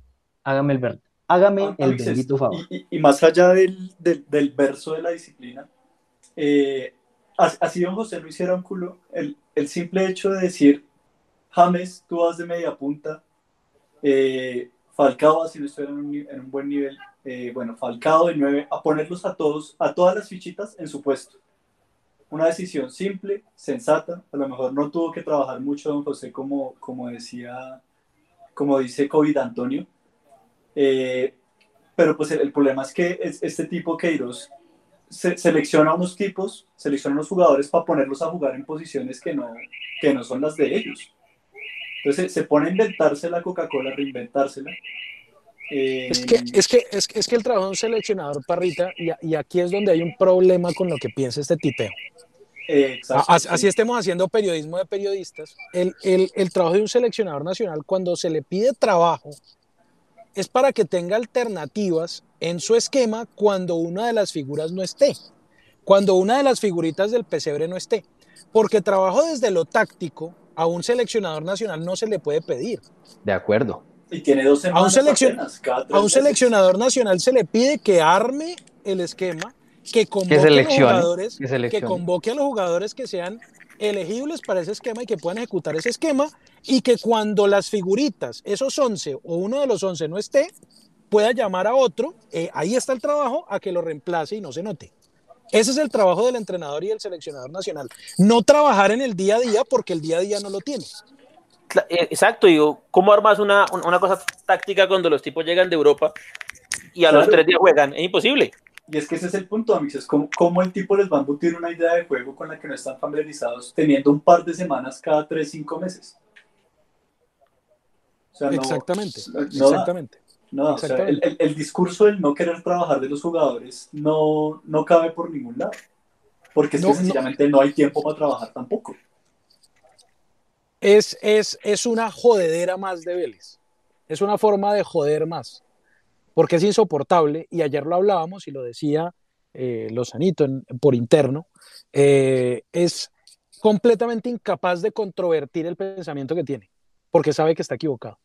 Hágame el ver- hágame Ah, el Amixes, bendito favor. Y, más allá del, del- del verso de la disciplina, eh, as- así don José no hiciera un culo, el, el simple hecho de decir, James, tú vas de media punta, eh, Falcao, si no estuviera en un, buen nivel, eh, bueno, Falcao de 9, a ponerlos a todos, a todas las fichitas en su puesto. Una decisión simple, sensata, a lo mejor no tuvo que trabajar mucho don José como, como decía, como dice COVID Antonio, Eh, pero pues el, problema es que es- este tipo Queiroz se, selecciona unos tipos, selecciona unos jugadores para ponerlos a jugar en posiciones que no, que no son las de ellos. Entonces se, pone a inventarse la Coca-Cola, reinventársela. Eh, Es que, es, que, es, que- es que el trabajo de un seleccionador, Parrita, y, a- y aquí es donde hay un problema con lo que piensa este tipeo. eh, exacto, Así, sí. así estemos haciendo periodismo de periodistas. El, el- el trabajo de un seleccionador nacional, cuando se le pide trabajo, es para que tenga alternativas en su esquema cuando una de las figuras no esté, cuando una de las figuritas del pesebre no esté. Porque trabajo desde lo táctico a un seleccionador nacional no se le puede pedir. De acuerdo. Y tiene dos semanas seleccion- apenas, cada tres A un seleccionador nacional se le pide que arme el esquema, que convoque, a los seleccione, jugadores, que convoque a los jugadores que sean elegibles para ese esquema y que puedan ejecutar ese esquema y que cuando las figuritas, esos 11 o uno de los 11 no esté, pueda llamar a otro, eh, ahí está el trabajo, a que lo reemplace y no se note. Ese es el trabajo del entrenador y del seleccionador nacional. No trabajar en el día a día porque el día a día no lo tiene. Eh, Exacto, digo, ¿cómo armas una, un- una cosa táctica cuando los tipos llegan de Europa y a los tres días juegan? Es imposible. Y es que ese es el punto, Amix, es cómo, cómo el tipo les va a embutir una idea de juego con la que no están familiarizados, teniendo un par de semanas cada 3, 5 meses. O sea, no- exactamente, no da. No, o sea, el, el- el discurso del no querer trabajar de los jugadores no, no cabe por ningún lado. Porque es No, que no. sencillamente no hay tiempo para trabajar tampoco. es, es, es una jodedera más de Vélez. Es una forma de joder más. Porque es insoportable, y ayer lo hablábamos y lo decía eh, Lozanito en- por interno, eh, es completamente incapaz de controvertir el pensamiento que tiene, porque sabe que está equivocado.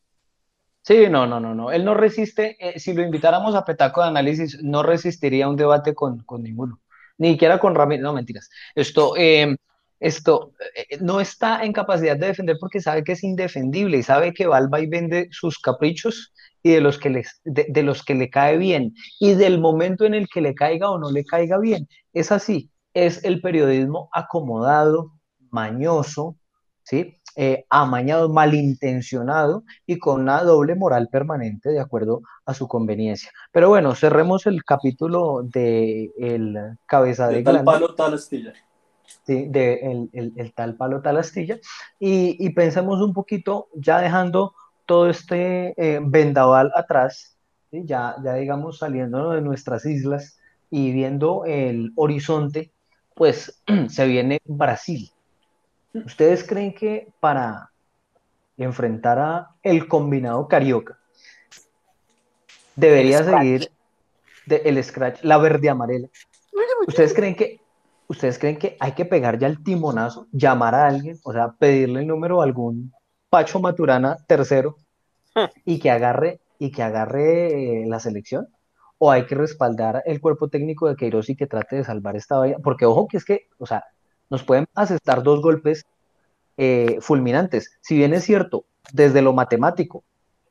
Sí, no, no, no, no. Él no resiste, eh, si lo invitáramos a Petaco de Análisis, no resistiría un debate con, con ninguno, ni siquiera con Ramírez, no, mentiras. Esto, eh, esto eh, no está en capacidad de defender porque sabe que es indefendible y sabe que Balba y vende sus caprichos y de los que les, de, de los que le cae bien y del momento en el que le caiga o no le caiga bien. Es así, es el periodismo acomodado, mañoso, ¿sí? Eh, amañado, malintencionado y con una doble moral permanente de acuerdo a su conveniencia. Pero bueno, cerremos el capítulo de el cabeza de De tal palo, tal astilla. ¿sí? de el, el- el tal palo, tal astilla, y, y pensemos un poquito, ya dejando todo este eh, vendaval atrás, ¿sí? ya, ya digamos saliendo de nuestras islas y viendo el horizonte, pues se viene Brasil. ¿Ustedes creen que para enfrentar a el combinado carioca debería El seguir de- el scratch, la verde amarela? ¿Ustedes creen que ustedes creen que hay que pegar ya el timonazo, llamar a alguien, o sea, pedirle el número a algún Pacho Maturana tercero Hmm. y que agarre y que agarre eh, la selección? ¿O hay que respaldar el cuerpo técnico de Queiroz y que trate de salvar esta vaina? Porque ojo que es que, o sea, nos pueden asestar dos golpes eh, fulminantes. Si bien es cierto, desde lo matemático,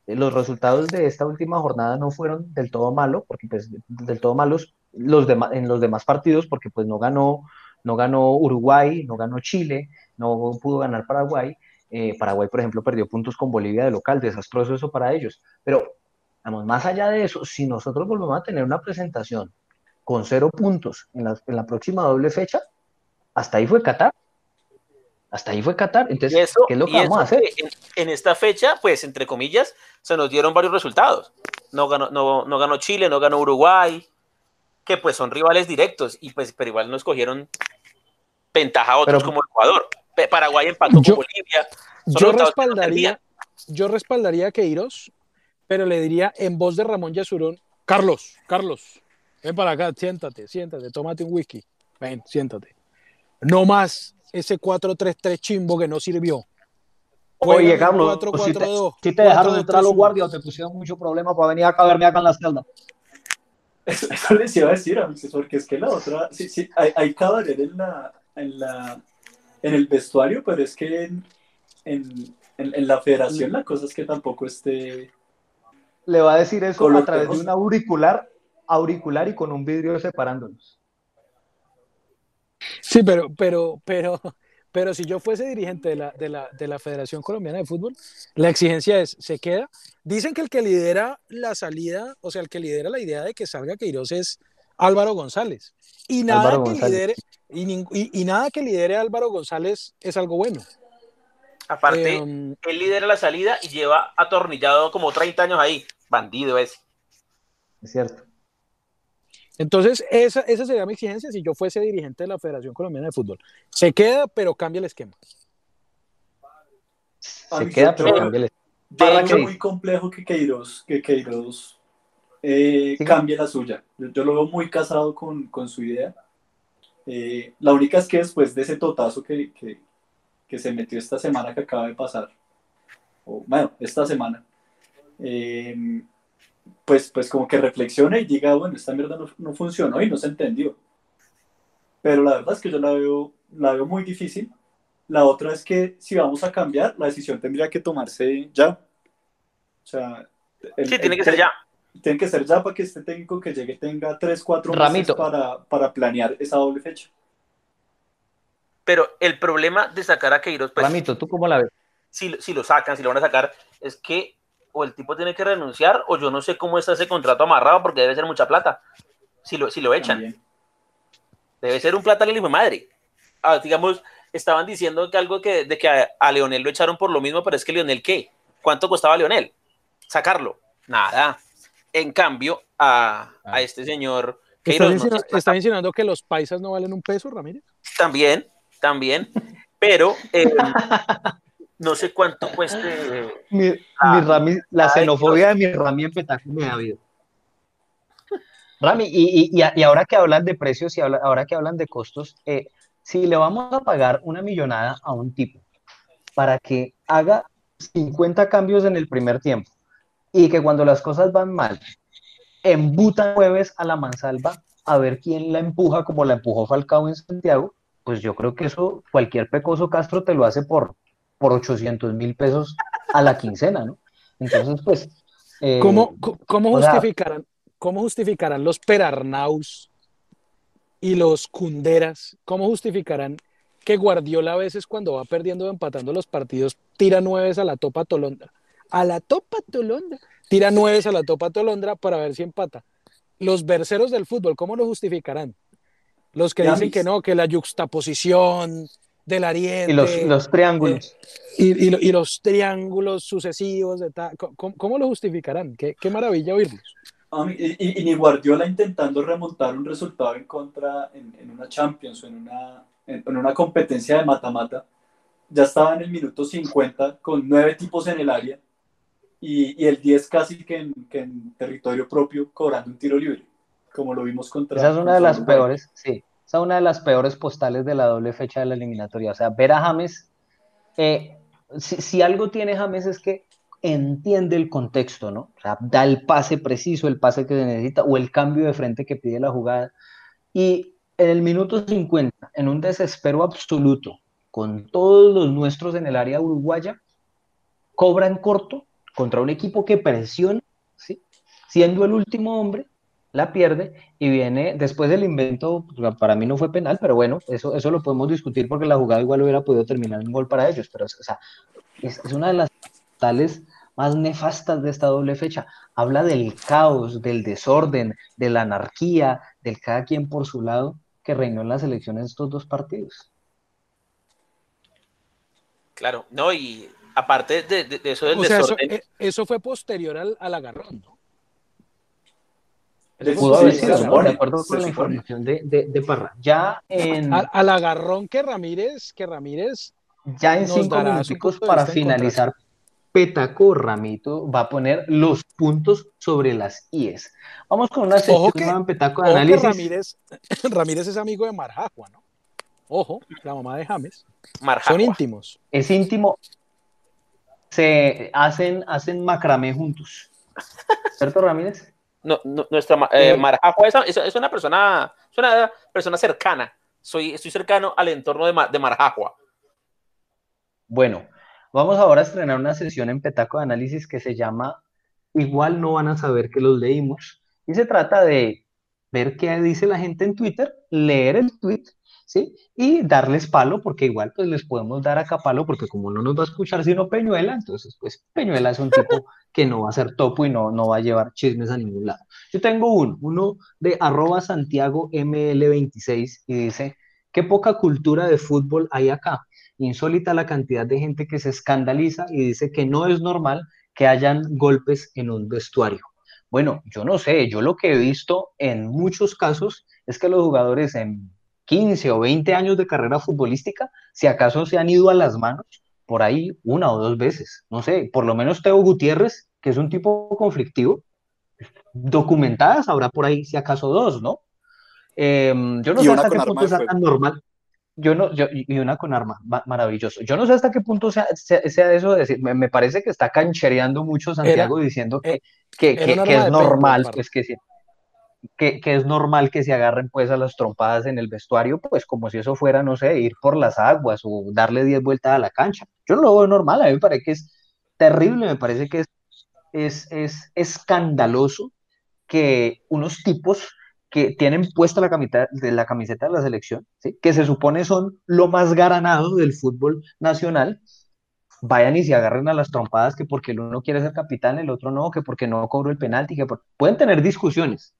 eh, los resultados de esta última jornada no fueron del todo malos, porque pues del todo malos los en los demás partidos, porque pues no ganó, no ganó Uruguay, no ganó Chile, no pudo ganar Paraguay. Eh, Paraguay, por ejemplo, perdió puntos con Bolivia de local, desastroso eso para ellos. Pero, vamos, más allá de eso, si nosotros volvemos a tener una presentación con cero puntos en la, en la próxima doble fecha, hasta ahí fue Qatar. Hasta ahí fue Qatar. Entonces, eso, ¿qué es lo que vamos a hacer? en, en esta fecha, pues, entre comillas, se nos dieron varios resultados. No ganó, no, no ganó Chile, no ganó Uruguay, que pues son rivales directos, y pues, pero igual nos cogieron ventaja a otros Pero- como Ecuador. Paraguay empató Yo- con Bolivia. Yo respaldaría, yo respaldaría a Queiroz, pero le diría en voz de Ramón Yasurón, Carlos, Carlos, ven para acá, siéntate, siéntate, tómate un whisky, ven, siéntate. No más ese 4-3-3 chimbo que no sirvió. Oye, Carlos, 4-4-2, si te dejaron 4-2-3-1. entrar los guardias o te pusieron mucho problema para venir a caberme acá en la celda. Eso, eso les iba a decir, amigos, porque es que la otra, sí, sí, hay, hay cabaret en, la, en, la, en el vestuario, pero es que en, en, en- en la federación la cosa es que tampoco esté... Le va a decir eso a través de un auricular auricular y con un vidrio separándonos. Sí, pero, pero, pero, pero si yo fuese dirigente de la, de, la, de la Federación Colombiana de Fútbol, la exigencia es, se queda. Dicen que el que lidera la salida, o sea, el que lidera la idea de que salga Queiroz es Álvaro González. Y nada, Álvaro que, González. lidere, y, ning- y- y nada que lidere Álvaro González es algo bueno. Aparte, Eh, um, él lidera la salida y lleva atornillado como 30 años ahí. Bandido ese. Es cierto. Entonces, esa, esa sería mi exigencia si yo fuese dirigente de la Federación Colombiana de Fútbol. Se queda, pero cambia el esquema. Se queda, pero creo- cámbiale. Para hecho- mí es muy complejo que Queiroz, que Queiroz eh, Sí. cambie la suya. Yo, yo lo veo muy casado con, con su idea. Eh, la única es que después de ese totazo que, que, que se metió esta semana que acaba de pasar, o bueno, esta semana, eh, pues, pues como que reflexione y diga, bueno, esta mierda no, no funcionó y no se entendió. Pero la verdad es que yo la veo, la veo muy difícil. La otra es que si vamos a cambiar, la decisión tendría que tomarse ya. O sea, el- Sí, tiene el- que ser ya. Tiene que ser ya para que este técnico que llegue tenga 3, 4 meses para, para planear esa doble fecha. Pero el problema de sacar a Queiroz, pues, Ramito, ¿tú cómo la ves? si, si lo sacan, si lo van a sacar, es que o el tipo tiene que renunciar o yo no sé cómo está ese contrato amarrado porque debe ser mucha plata. Si lo, si lo echan, También. debe ser un plata hijo de madre. Ah, digamos, estaban diciendo que algo que, de que a, a Leonel lo echaron por lo mismo, pero es que Leonel, ¿qué? ¿Cuánto costaba Leonel? Sacarlo. Nada. En cambio, a, a este señor ¿Estás, Queiroz, no sé insinu- si estás insinuando que los paisas no valen un peso, Ramírez? También, también, pero eh, no sé cuánto cueste. Mi, mi Rami, la xenofobia de mi Rami en Petaco me ha habido. Rami, y, y- y ahora que hablan de precios y habla- ahora que hablan de costos, eh, si le vamos a pagar una millonada a un tipo para que haga 50 cambios en el primer tiempo y que cuando las cosas van mal, embuta jueves a la mansalva a ver quién la empuja como la empujó Falcao en Santiago, pues yo creo que eso cualquier pecoso Castro te lo hace por, por 800 mil pesos a la quincena, ¿no? Entonces, pues... eh, ¿Cómo, sea- justificarán, ¿Cómo justificarán los Perarnaus y los Cunderas? ¿Cómo justificarán que Guardiola a veces cuando va perdiendo o empatando los partidos tira nueves a la topa Tolondra? A la topa Tolondra. Tira nueves a la topa Tolondra para ver si empata. Los berceros del fútbol, ¿cómo lo justificarán? Los que Ya dicen mis- que no, que la yuxtaposición del ariete y los, los triángulos. y, y lo- y los triángulos sucesivos de ta- ¿Cómo, cómo lo justificarán? Qué, qué maravilla oírlos. Mí- y, y- y ni Guardiola intentando remontar un resultado en contra en, en una Champions o en una, en, en una competencia de mata-mata, ya estaba en el minuto 50 con nueve tipos en el área y, y el 10 casi que en, que en territorio propio cobrando un tiro libre, como lo vimos contra. Esa es una de las Uruguay. peores, sí, esa es una de las peores postales de la doble fecha de la eliminatoria. O sea, ver a James, eh, si, si algo tiene James es que entiende el contexto, ¿no? O sea, da el pase preciso, el pase que se necesita o el cambio de frente que pide la jugada. Y en el minuto 50, en un desespero absoluto, con todos los nuestros en el área uruguaya, cobran corto contra un equipo que presiona, ¿sí? siendo el último hombre, la pierde y viene después del invento, pues, para mí no fue penal, pero bueno, eso, eso lo podemos discutir porque la jugada igual hubiera podido terminar en un gol para ellos, pero o sea, es, es una de las tales más nefastas de esta doble fecha. Habla del caos, del desorden, de la anarquía, del cada quien por su lado que reinó en las elecciones estos dos partidos. Claro, no, y aparte de, de- de eso del O sea, eso, desorden, eh, eso fue posterior al, al agarrón, ¿no? Eso Pudo haber de acuerdo con la información de, de, de Parra. Ya en, Al, al agarrón que Ramírez, que Ramírez, ya en cinco de para finalizar, Petaco Ramito va a poner los puntos sobre las IES. Vamos con una sección que- nueva en Petaco de análisis. Ramírez, Ramírez es amigo de Marjajua, ¿no? Ojo, la mamá de James. Marjagua. Son íntimos. Es íntimo. Se hacen, hacen macramé juntos. ¿Cierto, Ramírez? No, no- nuestra eh, Eh, Marjagua es, una persona, es una persona cercana. Soy, estoy cercano al entorno de, de. Bueno, vamos ahora a estrenar una sesión en Petaco de análisis que se llama Igual no van a saber que los leímos. Y se trata de ver qué dice la gente en Twitter, leer el tweet, ¿sí? Y darles palo, porque igual pues les podemos dar acá palo, porque como no nos va a escuchar sino Peñuela, entonces pues Peñuela es un tipo que no va a ser topo y no, no va a llevar chismes a ningún lado. Yo tengo uno, uno de arroba Santiago ML26 y dice, qué poca cultura de fútbol hay acá. Insólita la cantidad de gente que se escandaliza y dice que no es normal que hayan golpes en un vestuario. Bueno, yo no sé, yo lo que he visto en muchos casos es que los jugadores en 15 o 20 años de carrera futbolística, si acaso se han ido a las manos por ahí una o dos veces. No sé, por lo menos Teo Gutiérrez, que es un tipo conflictivo, documentadas habrá por ahí si acaso dos, ¿no? Eh, yo no Y sé una hasta con qué arma punto sea tan normal. Yo no, yo, y una con arma, ma- maravilloso. Yo no sé hasta qué punto sea, sea, sea eso de decir, me, me parece que está canchereando mucho Santiago diciendo que, eh, que, que- que arma es normal, pues que, se- que, que es normal que se agarren pues a las trompadas en el vestuario, pues como si eso fuera, no sé, ir por las aguas o darle 10 vueltas a la cancha. Yo no lo veo normal, a mí me parece que es terrible, me parece que es, es, es escandaloso que unos tipos que tienen puesta la camiseta de la camiseta de la selección, que se supone son lo más garanado del fútbol nacional, vayan y se agarren a las trompadas que porque el uno quiere ser capitán, el otro no, que porque no cobró el penalti, que pueden tener discusiones,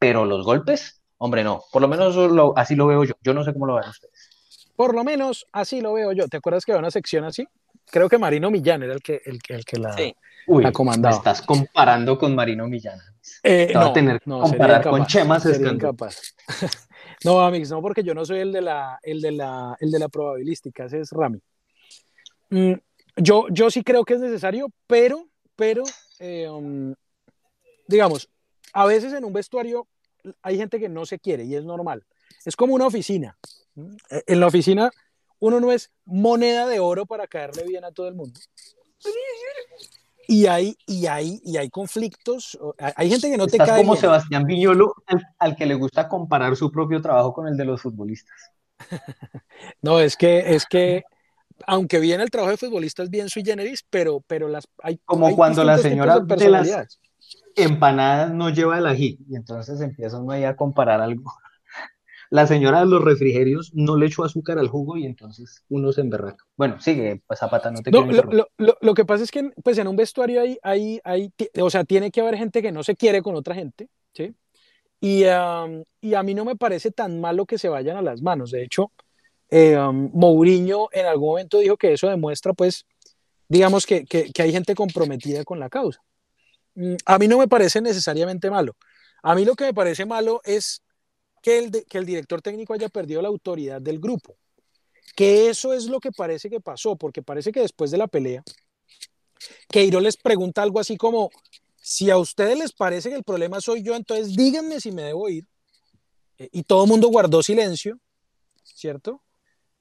pero los golpes, hombre, no, por lo menos lo- así lo veo yo, yo no sé cómo lo ven ustedes. Por lo menos así lo veo yo. ¿Te acuerdas que había una sección así? Creo que Marino Millán era el que, el, que- el que la, Sí. Uy, La comandaba. me estás comparando con Marino Millán. Eh, va a tener que sería comparar con incapaz, Chema sería Sescandón. incapaz. no, Amix, no, porque yo no soy el de la, el de la, el de la probabilística, ese es Rami. Mm, yo, yo sí creo que es necesario, pero, pero, eh, um, digamos, a veces en un vestuario hay gente que no se quiere y es normal. Es como una oficina. Eh, En la oficina uno no es moneda de oro para caerle bien a todo el mundo. Y hay, y hay, y hay conflictos, hay- gente que no te Estás cae como bien. Sebastián Viñolo, al, al que le gusta comparar su propio trabajo con el de los futbolistas. No, es que, es que, aunque bien el trabajo de futbolista es bien sui generis, pero, pero las, hay Como hay cuando la señora de de las-. Empanadas no lleva el ají, y entonces empieza uno ahí a comparar algo. La señora de los refrigerios no le echó azúcar al jugo y entonces uno se emberraca. Bueno, sigue, pues Zapata, no te No, quiero lo, lo- lo- lo que pasa es que pues en un vestuario hay, hay, hay, o sea, tiene que haber gente que no se quiere con otra gente, ¿sí? Y, um, y a mí no me parece tan malo que se vayan a las manos. De hecho, eh, um, Mourinho en algún momento dijo que eso demuestra, pues, digamos que, que, que hay gente comprometida con la causa. Mm, A mí no me parece necesariamente malo. A mí lo que me parece malo es que el, que el director técnico haya perdido la autoridad del grupo. Que eso es lo que parece que pasó, porque parece que después de la pelea, Queiroz les pregunta algo así como, si a ustedes les parece que el problema soy yo, entonces díganme si me debo ir. Eh, Y todo el mundo guardó silencio, ¿cierto?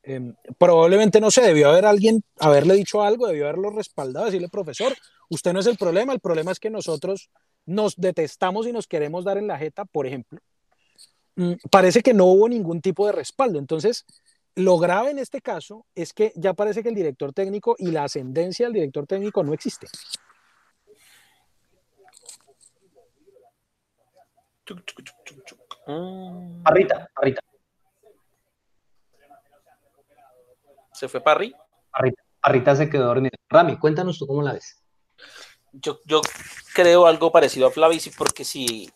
Eh, probablemente, no sé, debió haber alguien haberle dicho algo, debió haberlo respaldado, decirle, profesor, usted no es el problema, el problema es que nosotros nos detestamos y nos queremos dar en la jeta, por ejemplo. Mm, Parece que no hubo ningún tipo de respaldo. Entonces, lo grave en este caso es que ya parece que el director técnico y la ascendencia del director técnico no existe. Mm, Parrita, parrita, Se fue Parry. parrita, parrita se quedó dormida. Rami, cuéntanos tú cómo la ves. Yo, yo creo algo parecido a Flavis, porque si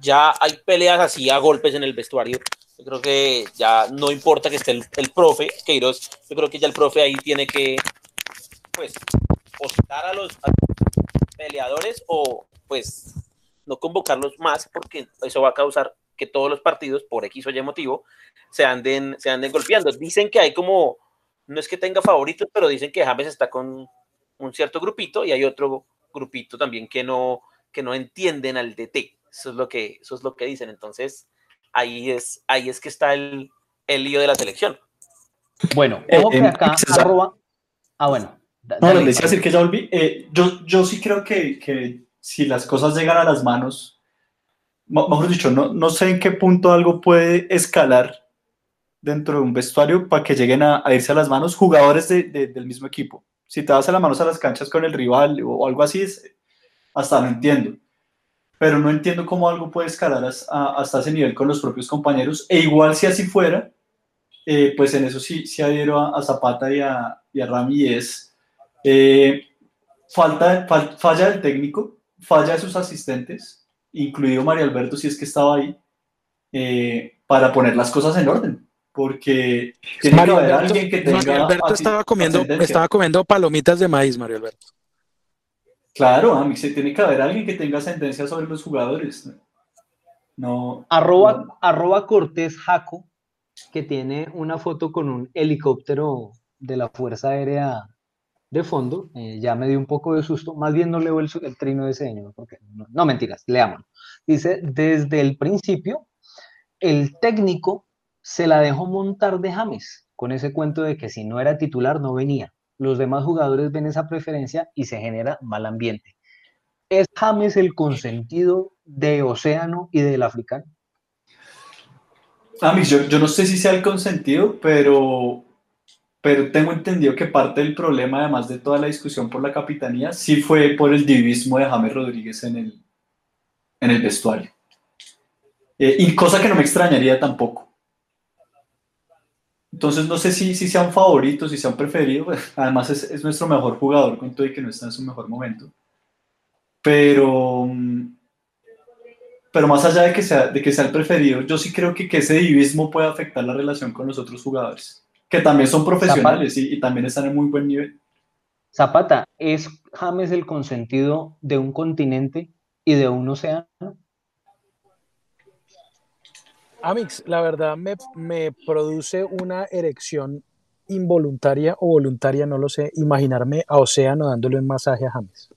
ya hay peleas así a golpes en el vestuario, yo creo que ya no importa que esté el, el profe, Queiroz, yo creo que ya el profe ahí tiene que, pues, los, a los peleadores o, pues, no convocarlos más, porque eso va a causar que todos los partidos, por X o Y motivo, se anden, se anden golpeando. Dicen que hay como, no es que tenga favoritos, pero dicen que James está con un cierto grupito y hay otro grupito también que no, que no entienden al DT. Eso es lo que, eso es lo que dicen. Entonces, ahí es, ahí es que está el, el lío de la selección. Bueno, Eh, ojo que acá arroba. Ah, bueno. da- No, les decía decir que ya volví. Eh, yo, yo sí creo que, que si las cosas llegan a las manos, mejor dicho, no, no sé en qué punto algo puede escalar dentro de un vestuario para que lleguen a, a irse a las manos jugadores de- de- del mismo equipo. Si te vas a las manos a las canchas con el rival o, algo así, hasta lo entiendo. pero no entiendo cómo algo puede escalar hasta ese nivel con los propios compañeros. E igual si así fuera, eh, pues en eso sí, sí adhiero a, a Zapata y a, y a es eh, falta, fal- falla del técnico, falla de sus asistentes, incluido Mario Alberto si es que estaba ahí, eh, para poner las cosas en orden. Porque tiene Mario que haber Alberto, alguien que tenga Mario Alberto estaba comiendo, estaba comiendo palomitas de maíz, Mario Alberto. Claro, a mí se tiene que haber alguien que tenga ascendencia sobre los jugadores. No. Arroba, arroba Cortés Jaco, que tiene una foto con un helicóptero de la Fuerza Aérea de fondo. eh, ya me dio un poco de susto. Más bien no leo el, el trino de ese señor. Porque, no, no, mentiras, leámoslo. Dice, desde el principio, el técnico se la dejó montar de James, con ese cuento de que si no era titular no venía. Los demás jugadores ven esa preferencia y se genera mal ambiente. ¿Es James el consentido de Océano y del africano? A mí, yo, yo no sé si sea el consentido, pero, pero tengo entendido que parte del problema, además de toda la discusión por la capitanía, sí fue por el divismo de James Rodríguez en el, en el vestuario. Eh, y cosa que no me extrañaría tampoco. Entonces no sé si, si sea un favorito, si sea un preferido. Además es, es nuestro mejor jugador con todo y que no está en su mejor momento. Pero, mm, pero más allá de que sea, de que sea el preferido, yo sí creo que, que ese divismo puede afectar la relación con los otros jugadores, que también son profesionales y, y también están en muy buen nivel. Zapata, ¿es James el consentido de un continente y de un océano? Amix, la verdad me, me produce una erección involuntaria o voluntaria, no lo sé, imaginarme a Océano dándole un masaje a James.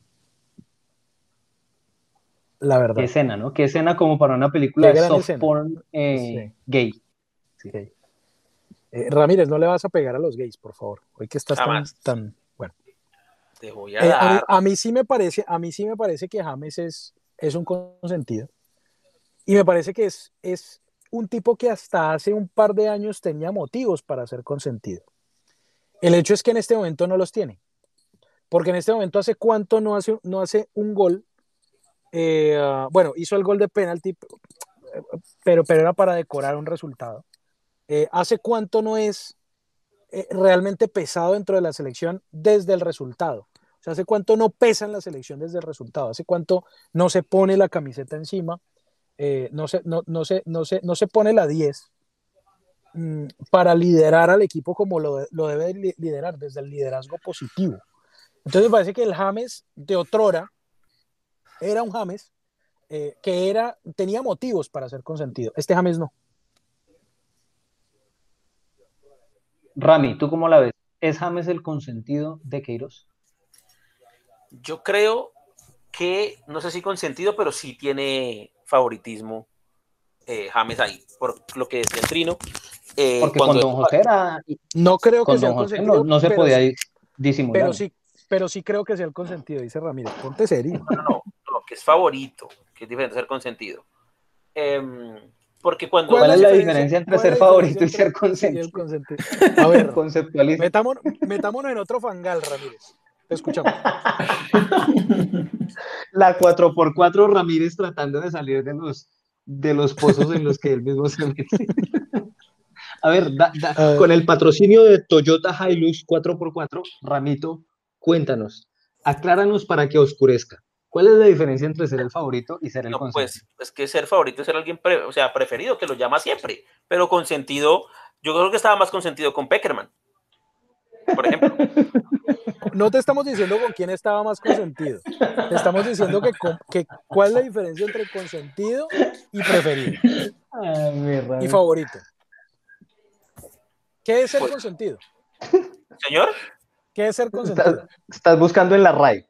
La verdad. Qué escena, ¿no? Qué escena como para una película de soft escena. porn eh, gay. Ok. Eh, Ramírez, no le vas a pegar a los gays, por favor. Hoy que estás tan, tan bueno. Te voy a Eh, a, mí, dar. a mí sí me parece, a mí sí me parece que James es, es un consentido. Y me parece que es, es un tipo que hasta hace un par de años tenía motivos para ser consentido. El hecho es que en este momento no los tiene. Porque en este momento hace cuánto no hace, no hace un gol. Eh, ah, bueno, hizo el gol de penalti, pero, pero era para decorar un resultado. Eh, hace cuánto no es eh, realmente pesado dentro de la selección desde el resultado. Hace cuánto no pesa en la selección desde el resultado, hace cuánto no se pone la camiseta encima, eh, no, se, no, no, se, no, se, no se pone la 10 mm, para liderar al equipo como lo, lo debe li- liderar, desde el liderazgo positivo. Entonces me parece que el James de otrora era un James eh, que era, tenía motivos para ser consentido. Este James no. Rami, ¿tú cómo la ves? ¿Es James el consentido de Queiroz? Yo creo que, no sé si con sentido, pero sí tiene favoritismo eh, James ahí, por lo que decía el Trino. Eh, Porque cuando- con Don José era, No creo que sea Don el José consentido. no, no se podía sí- disimular. Pero sí, pero sí creo que sea el consentido, dice Ramírez. Ponte serio. No, no, no, no, que es favorito, que es diferente ser consentido. Em, porque cuando ¿Cuál es la diferencia entre ser favorito y ser consentido? consentido? A ver, Conceptualiza. metámonos, metámonos en otro fangal, Ramírez. Te escuchamos. La 4x4 Ramírez tratando de salir de los, de los pozos en los que él mismo se mete. A ver, da- da- A ver. con el patrocinio de Toyota Hilux 4x4, Ramito, cuéntanos, acláranos para que oscurezca. ¿Cuál es la diferencia entre ser el favorito y ser el No, consentido? pues es que ser favorito es ser alguien, pre- o sea, preferido, que lo llama siempre, pero consentido, yo creo que estaba más consentido con Peckerman, por ejemplo. No te estamos diciendo con quién estaba más consentido. Te estamos diciendo que, cuál es la diferencia entre consentido y preferido Ay, y favorito. ¿Qué es ser Pues- consentido? Señor, ¿Qué es ser consentido? Estás, estás buscando en la RAI.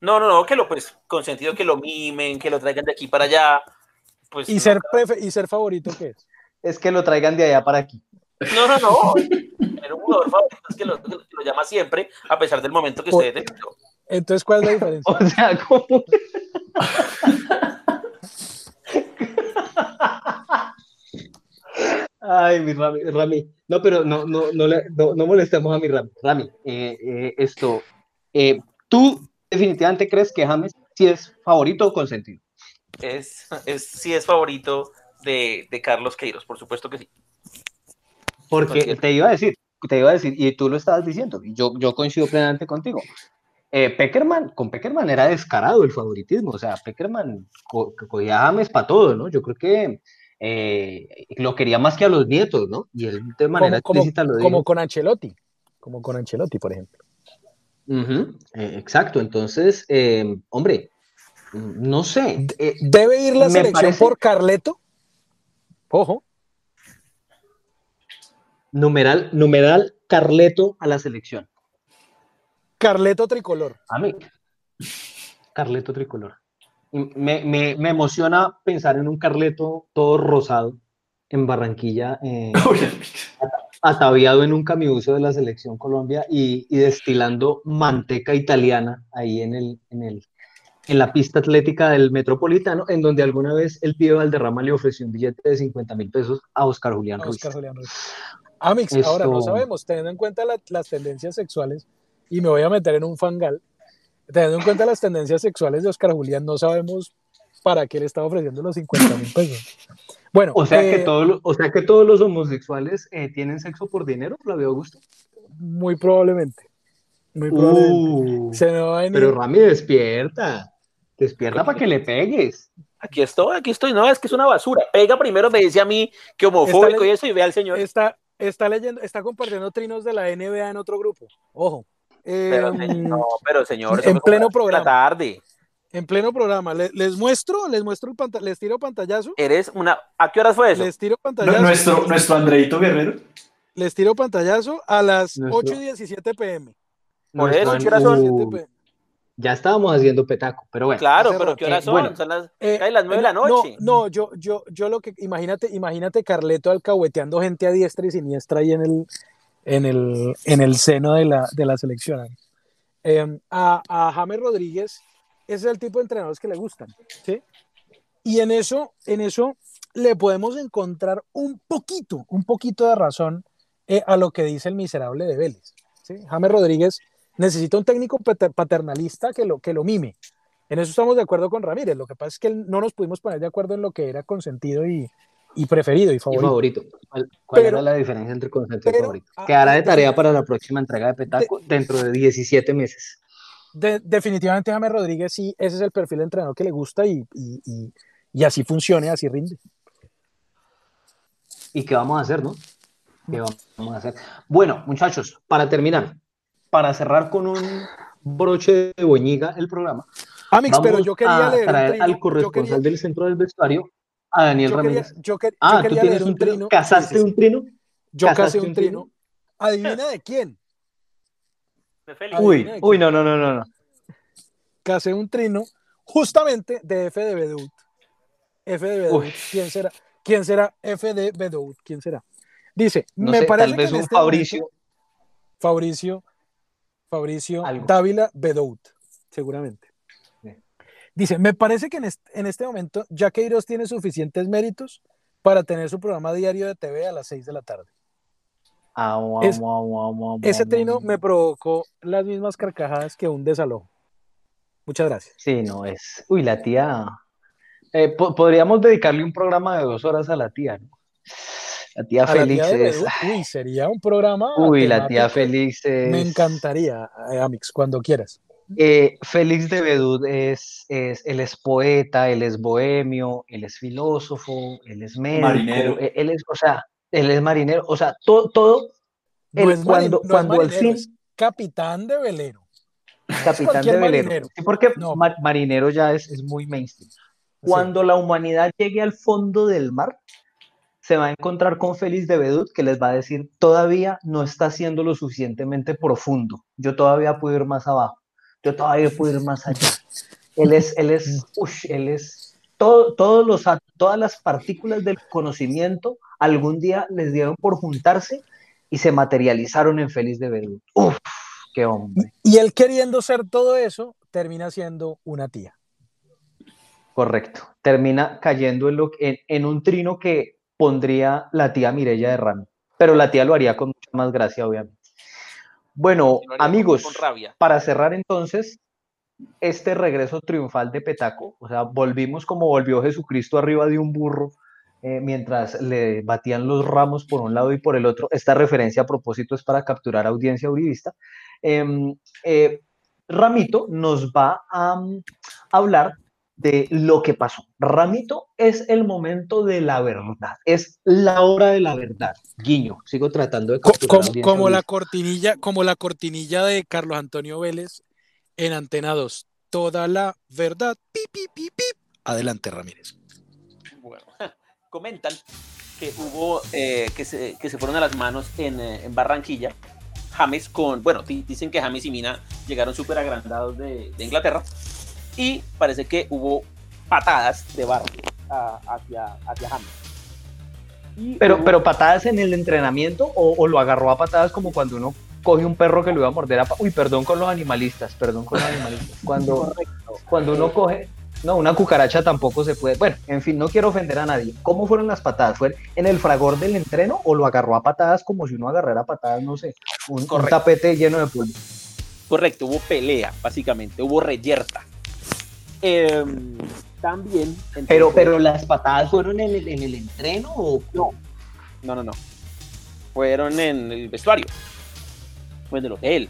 no, no, no, que lo, pues, consentido que lo mimen, que lo traigan de aquí para allá, pues, ¿Y no, ser, prefe- y ser favorito qué es? Es que lo traigan de allá para aquí. no, no, no, tener un jugador favorito es que lo, que lo llama siempre, a pesar del momento que esté teniendo. Entonces, ¿cuál es la diferencia? O sea, ¿cómo? Ay, mi Rami, Rami. No, pero no, no, no, le- no, no molestemos a mi Rami. Rami, eh, eh, esto, eh, ¿tú definitivamente crees que James sí es favorito o consentido? es, es, sí es favorito de, de Carlos Queiroz, por supuesto que sí. Porque te iba a decir, te iba a decir, y tú lo estabas diciendo, y yo, yo coincido plenamente contigo. Eh, Peckerman, con Peckerman era descarado el favoritismo, o sea, Peckerman co- co- cogía a James para todo, ¿no? Yo creo que eh, lo quería más que a los nietos, ¿no? Y él de manera como, como, explícita lo dijo. como con Ancelotti, como con Ancelotti, por ejemplo. Eh, exacto, entonces, eh, hombre, no sé, ¿Debe ir la selección parece- por Carleto? Ojo, numeral, numeral Carleto a la selección. Carleto tricolor. A mí, Carleto tricolor. Me, me, me emociona pensar en un Carleto todo rosado en Barranquilla, eh, ataviado en un camibuso de la selección Colombia y, y destilando manteca italiana ahí en, el, en, el, en la pista atlética del Metropolitano, en donde alguna vez el pibe Valderrama le ofreció un billete de 50 mil pesos a Oscar Julián Ruiz. Oscar Julián Ruiz. Amix, ahora no Esto- sabemos, teniendo en cuenta la- las tendencias sexuales, y me voy a meter en un fangal, teniendo en cuenta las tendencias sexuales de Oscar Julián, no sabemos para qué le estaba ofreciendo los 50 mil pesos. Bueno, O sea, eh, que todos los- o sea que todos los homosexuales eh, tienen sexo por dinero, Flavio Augusto. muy probablemente. Muy probablemente. Uh, Se me va a venir. pero Rami, despierta. Despierta para que le pegues. Aquí estoy, aquí estoy. No, es que es una basura. Pega primero, me dice a mí que homofóbico Está y eso, y ve al señor. está, está leyendo, está compartiendo trinos de la NBA en otro grupo. Ojo. Eh, Pero, no, pero señor, en pleno programa. La tarde. en pleno programa. Le- les muestro, les muestro el panta- les tiro pantallazo. Eres una. ¿A qué horas fue eso? Les tiro pantallazo. nuestro, nuestro Andreito Guerrero. Les tiro pantallazo a las Nuestro- 8 y 17 pm. Por eso, ¿qué horas son? 17 p.m. ya estábamos haciendo petaco, pero bueno. Claro, pero rato. ¿qué horas Eh, son? bueno. son las, Eh, las nueve de la no, noche. No, yo, yo, yo lo que, imagínate, imagínate Carleto alcahueteando gente a diestra y siniestra ahí en el, en el, en el seno de la, de la selección. Eh, a, a James Rodríguez, ese es el tipo de entrenadores que le gustan, ¿sí? Y en eso, en eso le podemos encontrar un poquito, un poquito de razón eh, a lo que dice el miserable de Vélez. ¿sí? James Rodríguez necesita un técnico pater- paternalista que lo, que lo mime. En eso estamos de acuerdo con Ramírez. Lo que pasa es que no nos pudimos poner de acuerdo en lo que era consentido y, y preferido y Y favorito. ¿Cuál, cuál Pero- era la diferencia entre consentido y favorito? Quedará de tarea para la próxima entrega de Petaco dentro de 17 meses. De- definitivamente James Rodríguez sí, ese es el perfil de entrenador que le gusta y, y- y- y así funcione, así rinde. ¿Y qué vamos a hacer, no? ¿Qué vamos a hacer? Bueno, muchachos, para terminar, para cerrar con un broche de boñiga el programa, Amix, vamos pero yo quería a leer traer trino, al corresponsal quería- del centro del vestuario, a Daniel yo quería- Ramírez. yo que- yo Ah, tú quería tienes leer un trino. trino. ¿Casaste Sí, sí, sí. un trino? Yo ¿Casaste casé un trino. Adivina de quién. De Félix. Uy, de uy, no, no, no, no. no. Casé un trino justamente de F de Bedout. F de Bedout. Uy. ¿Quién será? ¿Quién será F de Bedout? ¿Quién será? Dice, No me sé, parece tal vez que en un este Fabricio. momento- Fabricio, Fabricio Algo. Dávila Bedout, seguramente. Dice, me parece que en este, en este momento ya Queiroz tiene suficientes méritos para tener su programa diario de TV a las 6 de la tarde. Ah, Es- Ese trino me provocó las mismas carcajadas que un desalojo. Muchas gracias. Sí, no es. Uy, la tía. Eh, po- podríamos dedicarle un programa de dos horas a la tía, ¿no? La tía A la Félix tía es. Uy, sería un programa Uy, la tía. Félix es. Me encantaría, eh, Amix, cuando quieras. Eh, Félix de Bedut es, es, él es poeta, él es bohemio, él es filósofo, él es médico, Marinero. eh, él es, o sea, él es marinero, o sea, todo, todo, No él es, cuando, no cuando al marinero, fin, es capitán de velero. capitán de velero, marinero. sí, porque No. marinero ya es, es muy mainstream. Cuando la humanidad llegue al fondo del mar, se va a encontrar con Félix de Bedut que les va a decir, todavía no está siendo lo suficientemente profundo, yo todavía puedo ir más abajo, yo todavía puedo ir más allá. Él es, él es, ush, él es, todo, todos los, todas las partículas del conocimiento algún día les dieron por juntarse y se materializaron en Félix de Bedut. Uf, qué hombre. Y él queriendo ser todo eso, termina siendo una tía. Correcto. Termina cayendo en, lo, en un trino que pondría la tía Mirella de Rami. Pero la tía lo haría con mucha más gracia, obviamente. Bueno, amigos, Con rabia. para cerrar entonces, este regreso triunfal de Petaco, o sea, volvimos como volvió Jesucristo arriba de un burro, eh, mientras le batían los ramos por un lado y por el otro. Esta referencia a propósito es para capturar audiencia uribista. Em, eh, Ramito nos va a um, hablar de lo que pasó. Ramito es el momento de la verdad, es la hora de la verdad. Guiño, sigo tratando de capturar como, la cortinilla, como la cortinilla de Carlos Antonio Vélez en Antena 2. Toda la verdad. Pip, pip, pip, pip. Adelante, Ramírez. Bueno, comentan que hubo eh, que, se, que se fueron a las manos en, eh, en Barranquilla. James con, bueno, di- dicen que James y Mina llegaron súper agrandados de, de Inglaterra y parece que hubo patadas de barro a- hacia, hacia. Y Pero, hubo- pero patadas en el entrenamiento o, o lo agarró a patadas como cuando uno coge un perro que lo iba a morder a Uy, perdón con los animalistas, perdón con los animalistas. Cuando, cuando uno coge, no, una cucaracha tampoco se puede. Bueno, en fin, no quiero ofender a nadie. ¿Cómo fueron las patadas? ¿Fue en el fragor del entreno o lo agarró a patadas como si uno agarrara a patadas, no sé, un, tapete lleno de polvo? Correcto, hubo pelea, básicamente, hubo reyerta. Em, también. Pero, pero las patadas fueron en el, en el entreno o No, no, no, no. Fueron en el vestuario. Fue en el hotel.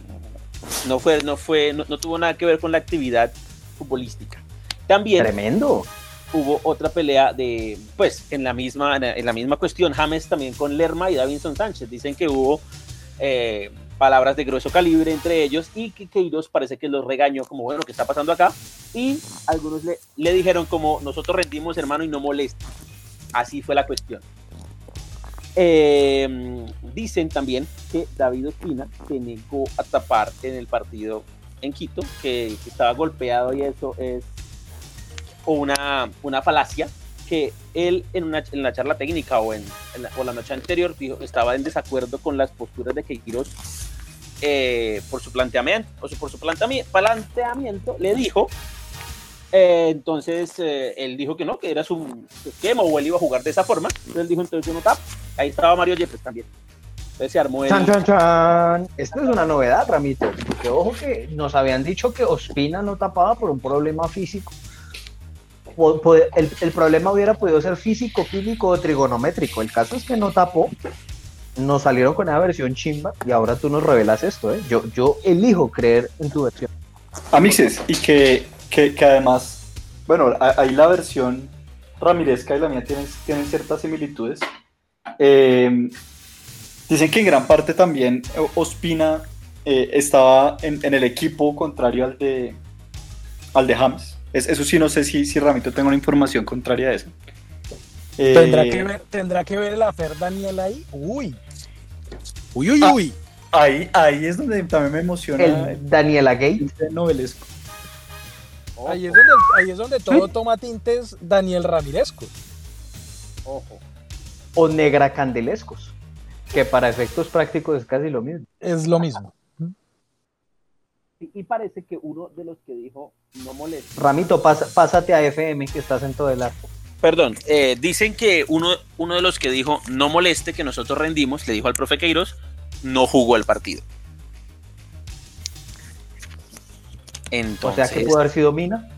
No fue, no fue, no, no tuvo nada que ver con la actividad futbolística. También tremendo. hubo otra pelea de, pues, en la misma, en la misma cuestión, James también con Lerma y Davinson Sánchez. Dicen que hubo eh, palabras de grueso calibre entre ellos y que parece que los regañó como, bueno, ¿qué está pasando acá? Y algunos le, le dijeron como, nosotros rendimos, hermano, y no molesta. Así fue la cuestión. Eh, dicen también que David Ospina se negó a tapar en el partido en Quito, que, que estaba golpeado y eso es una, una falacia, que él en, una, en la charla técnica o en, en la, o la noche anterior dijo, estaba en desacuerdo con las posturas de Queiroz eh, por su planteamiento, o por su planteami- planteamiento, le dijo, eh, entonces eh, él dijo que no, que era su, esquema o él iba a jugar de esa forma, entonces él dijo, entonces yo no tapo, ahí estaba Mario Yepes también, entonces se armó el... Chan, chan, chan. Esta es una novedad, Ramito. Porque ojo que nos habían dicho que Ospina no tapaba por un problema físico. El, el problema hubiera podido ser físico, químico o trigonométrico. El caso es que no tapó. Nos salieron con esa versión chimba y ahora tú nos revelas esto. ¿eh? Yo, yo elijo creer en tu versión. Amixes, y que, que, que además, bueno, ahí la versión Ramírezca y la mía tienen, tienen ciertas similitudes. Eh, dicen que en gran parte también eh, Ospina eh, estaba en, en el equipo contrario al de, al de James. Es- eso sí, no sé si, si Ramito tengo una información contraria a eso. Eh, ¿Tendrá que ver, tendrá que ver el afer Daniel ahí? Uy. Uy, uy, Ah. uy. Ahí, ahí es donde también me emociona el, El Daniela el novelesco. Ahí es donde, ahí es donde todo toma tintes Daniel Ramírezco. Ojo. o Negra Candelescos. Que para efectos prácticos es casi lo mismo. Es lo mismo. Y, y parece que uno de los que dijo no molesta. Ramito, pasa- pásate a FM que estás en todo el arco. Perdón, eh, dicen que uno, uno de los que dijo no moleste que nosotros rendimos, le dijo al profe Queiroz, no jugó el partido. O Entonces, sea que pudo haber sido Mina.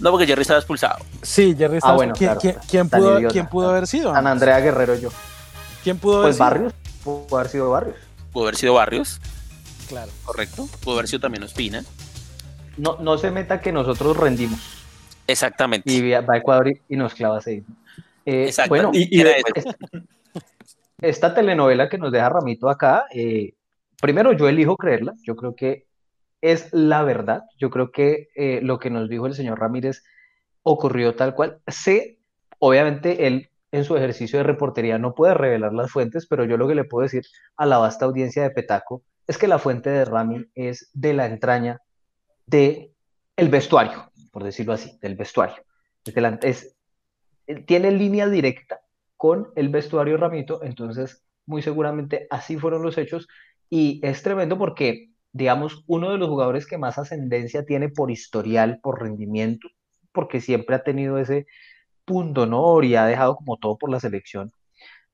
no porque Jerry estaba expulsado. Sí, Jerry estaba- bueno, ¿quién, claro, quién- claro. quién Tan pudo, idiota. quién pudo haber sido? San Andrea Guerrero yo. ¿Quién pudo haber Pues sido? Barrios. Pudo haber sido Barrios. Pudo haber sido Barrios, Claro. correcto. Pudo haber sido también Ospina. No, no se meta que nosotros rendimos. Exactamente. Y va a Ecuador y, y nos clava seis. Eh, Exacto. Bueno, Y- de- eso. esta telenovela que nos deja Ramito acá, eh, primero yo elijo creerla, yo creo que es la verdad, yo creo que eh, lo que nos dijo el señor Ramírez ocurrió tal cual. Sé, obviamente él en su ejercicio de reportería no puede revelar las fuentes, pero yo lo que le puedo decir a la vasta audiencia de Petaco es que la fuente de Rami es de la entraña de el vestuario, por decirlo así, del vestuario. Es de tiene línea directa con el vestuario Ramito, entonces muy seguramente así fueron los hechos y es tremendo porque, digamos, uno de los jugadores que más ascendencia tiene por historial, por rendimiento, porque siempre ha tenido ese punto honor y ha dejado como todo por la selección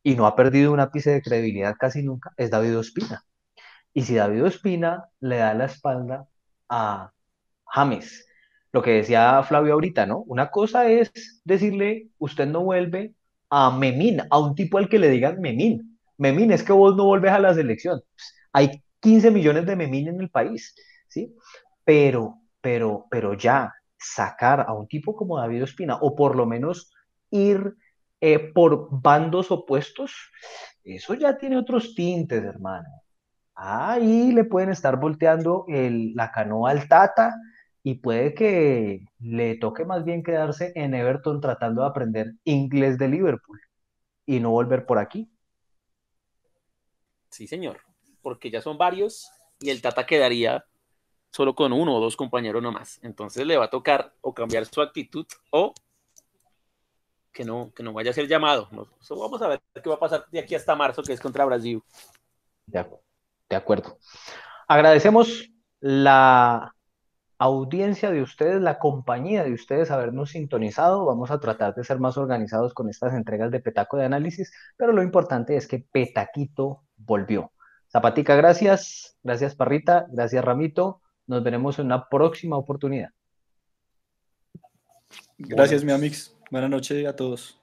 y no ha perdido un ápice de credibilidad casi nunca, es David Ospina. Y si David Ospina le da la espalda a James, lo que decía Flavio ahorita, ¿no? Una cosa es decirle, usted no vuelve a Memín, a un tipo al que le digan Memín. Memín, es que vos no volvés a la selección. Hay 15 millones de Memín en el país, ¿sí? Pero, pero, pero ya sacar a un tipo como David Ospina, o por lo menos ir eh, por bandos opuestos, eso ya tiene otros tintes, hermano. Ahí le pueden estar volteando el, la canoa al Tata y puede que le toque más bien quedarse en Everton tratando de aprender inglés de Liverpool y no volver por aquí. Sí, señor, porque ya son varios y el Tata quedaría solo con uno o dos compañeros nomás. Entonces le va a tocar o cambiar su actitud o que no, que no vaya a ser llamado. Vamos a ver qué va a pasar de aquí hasta marzo, que es contra Brasil. De, de acuerdo. Agradecemos la audiencia de ustedes, la compañía de ustedes habernos sintonizado. Vamos a tratar de ser más organizados con estas entregas de Petaco de análisis, pero lo importante es que Petaquito volvió. Zapatica, gracias. Gracias, Parrita. Gracias, Ramito. Nos veremos en una próxima oportunidad. Gracias, mi amix. Buenas noches a todos.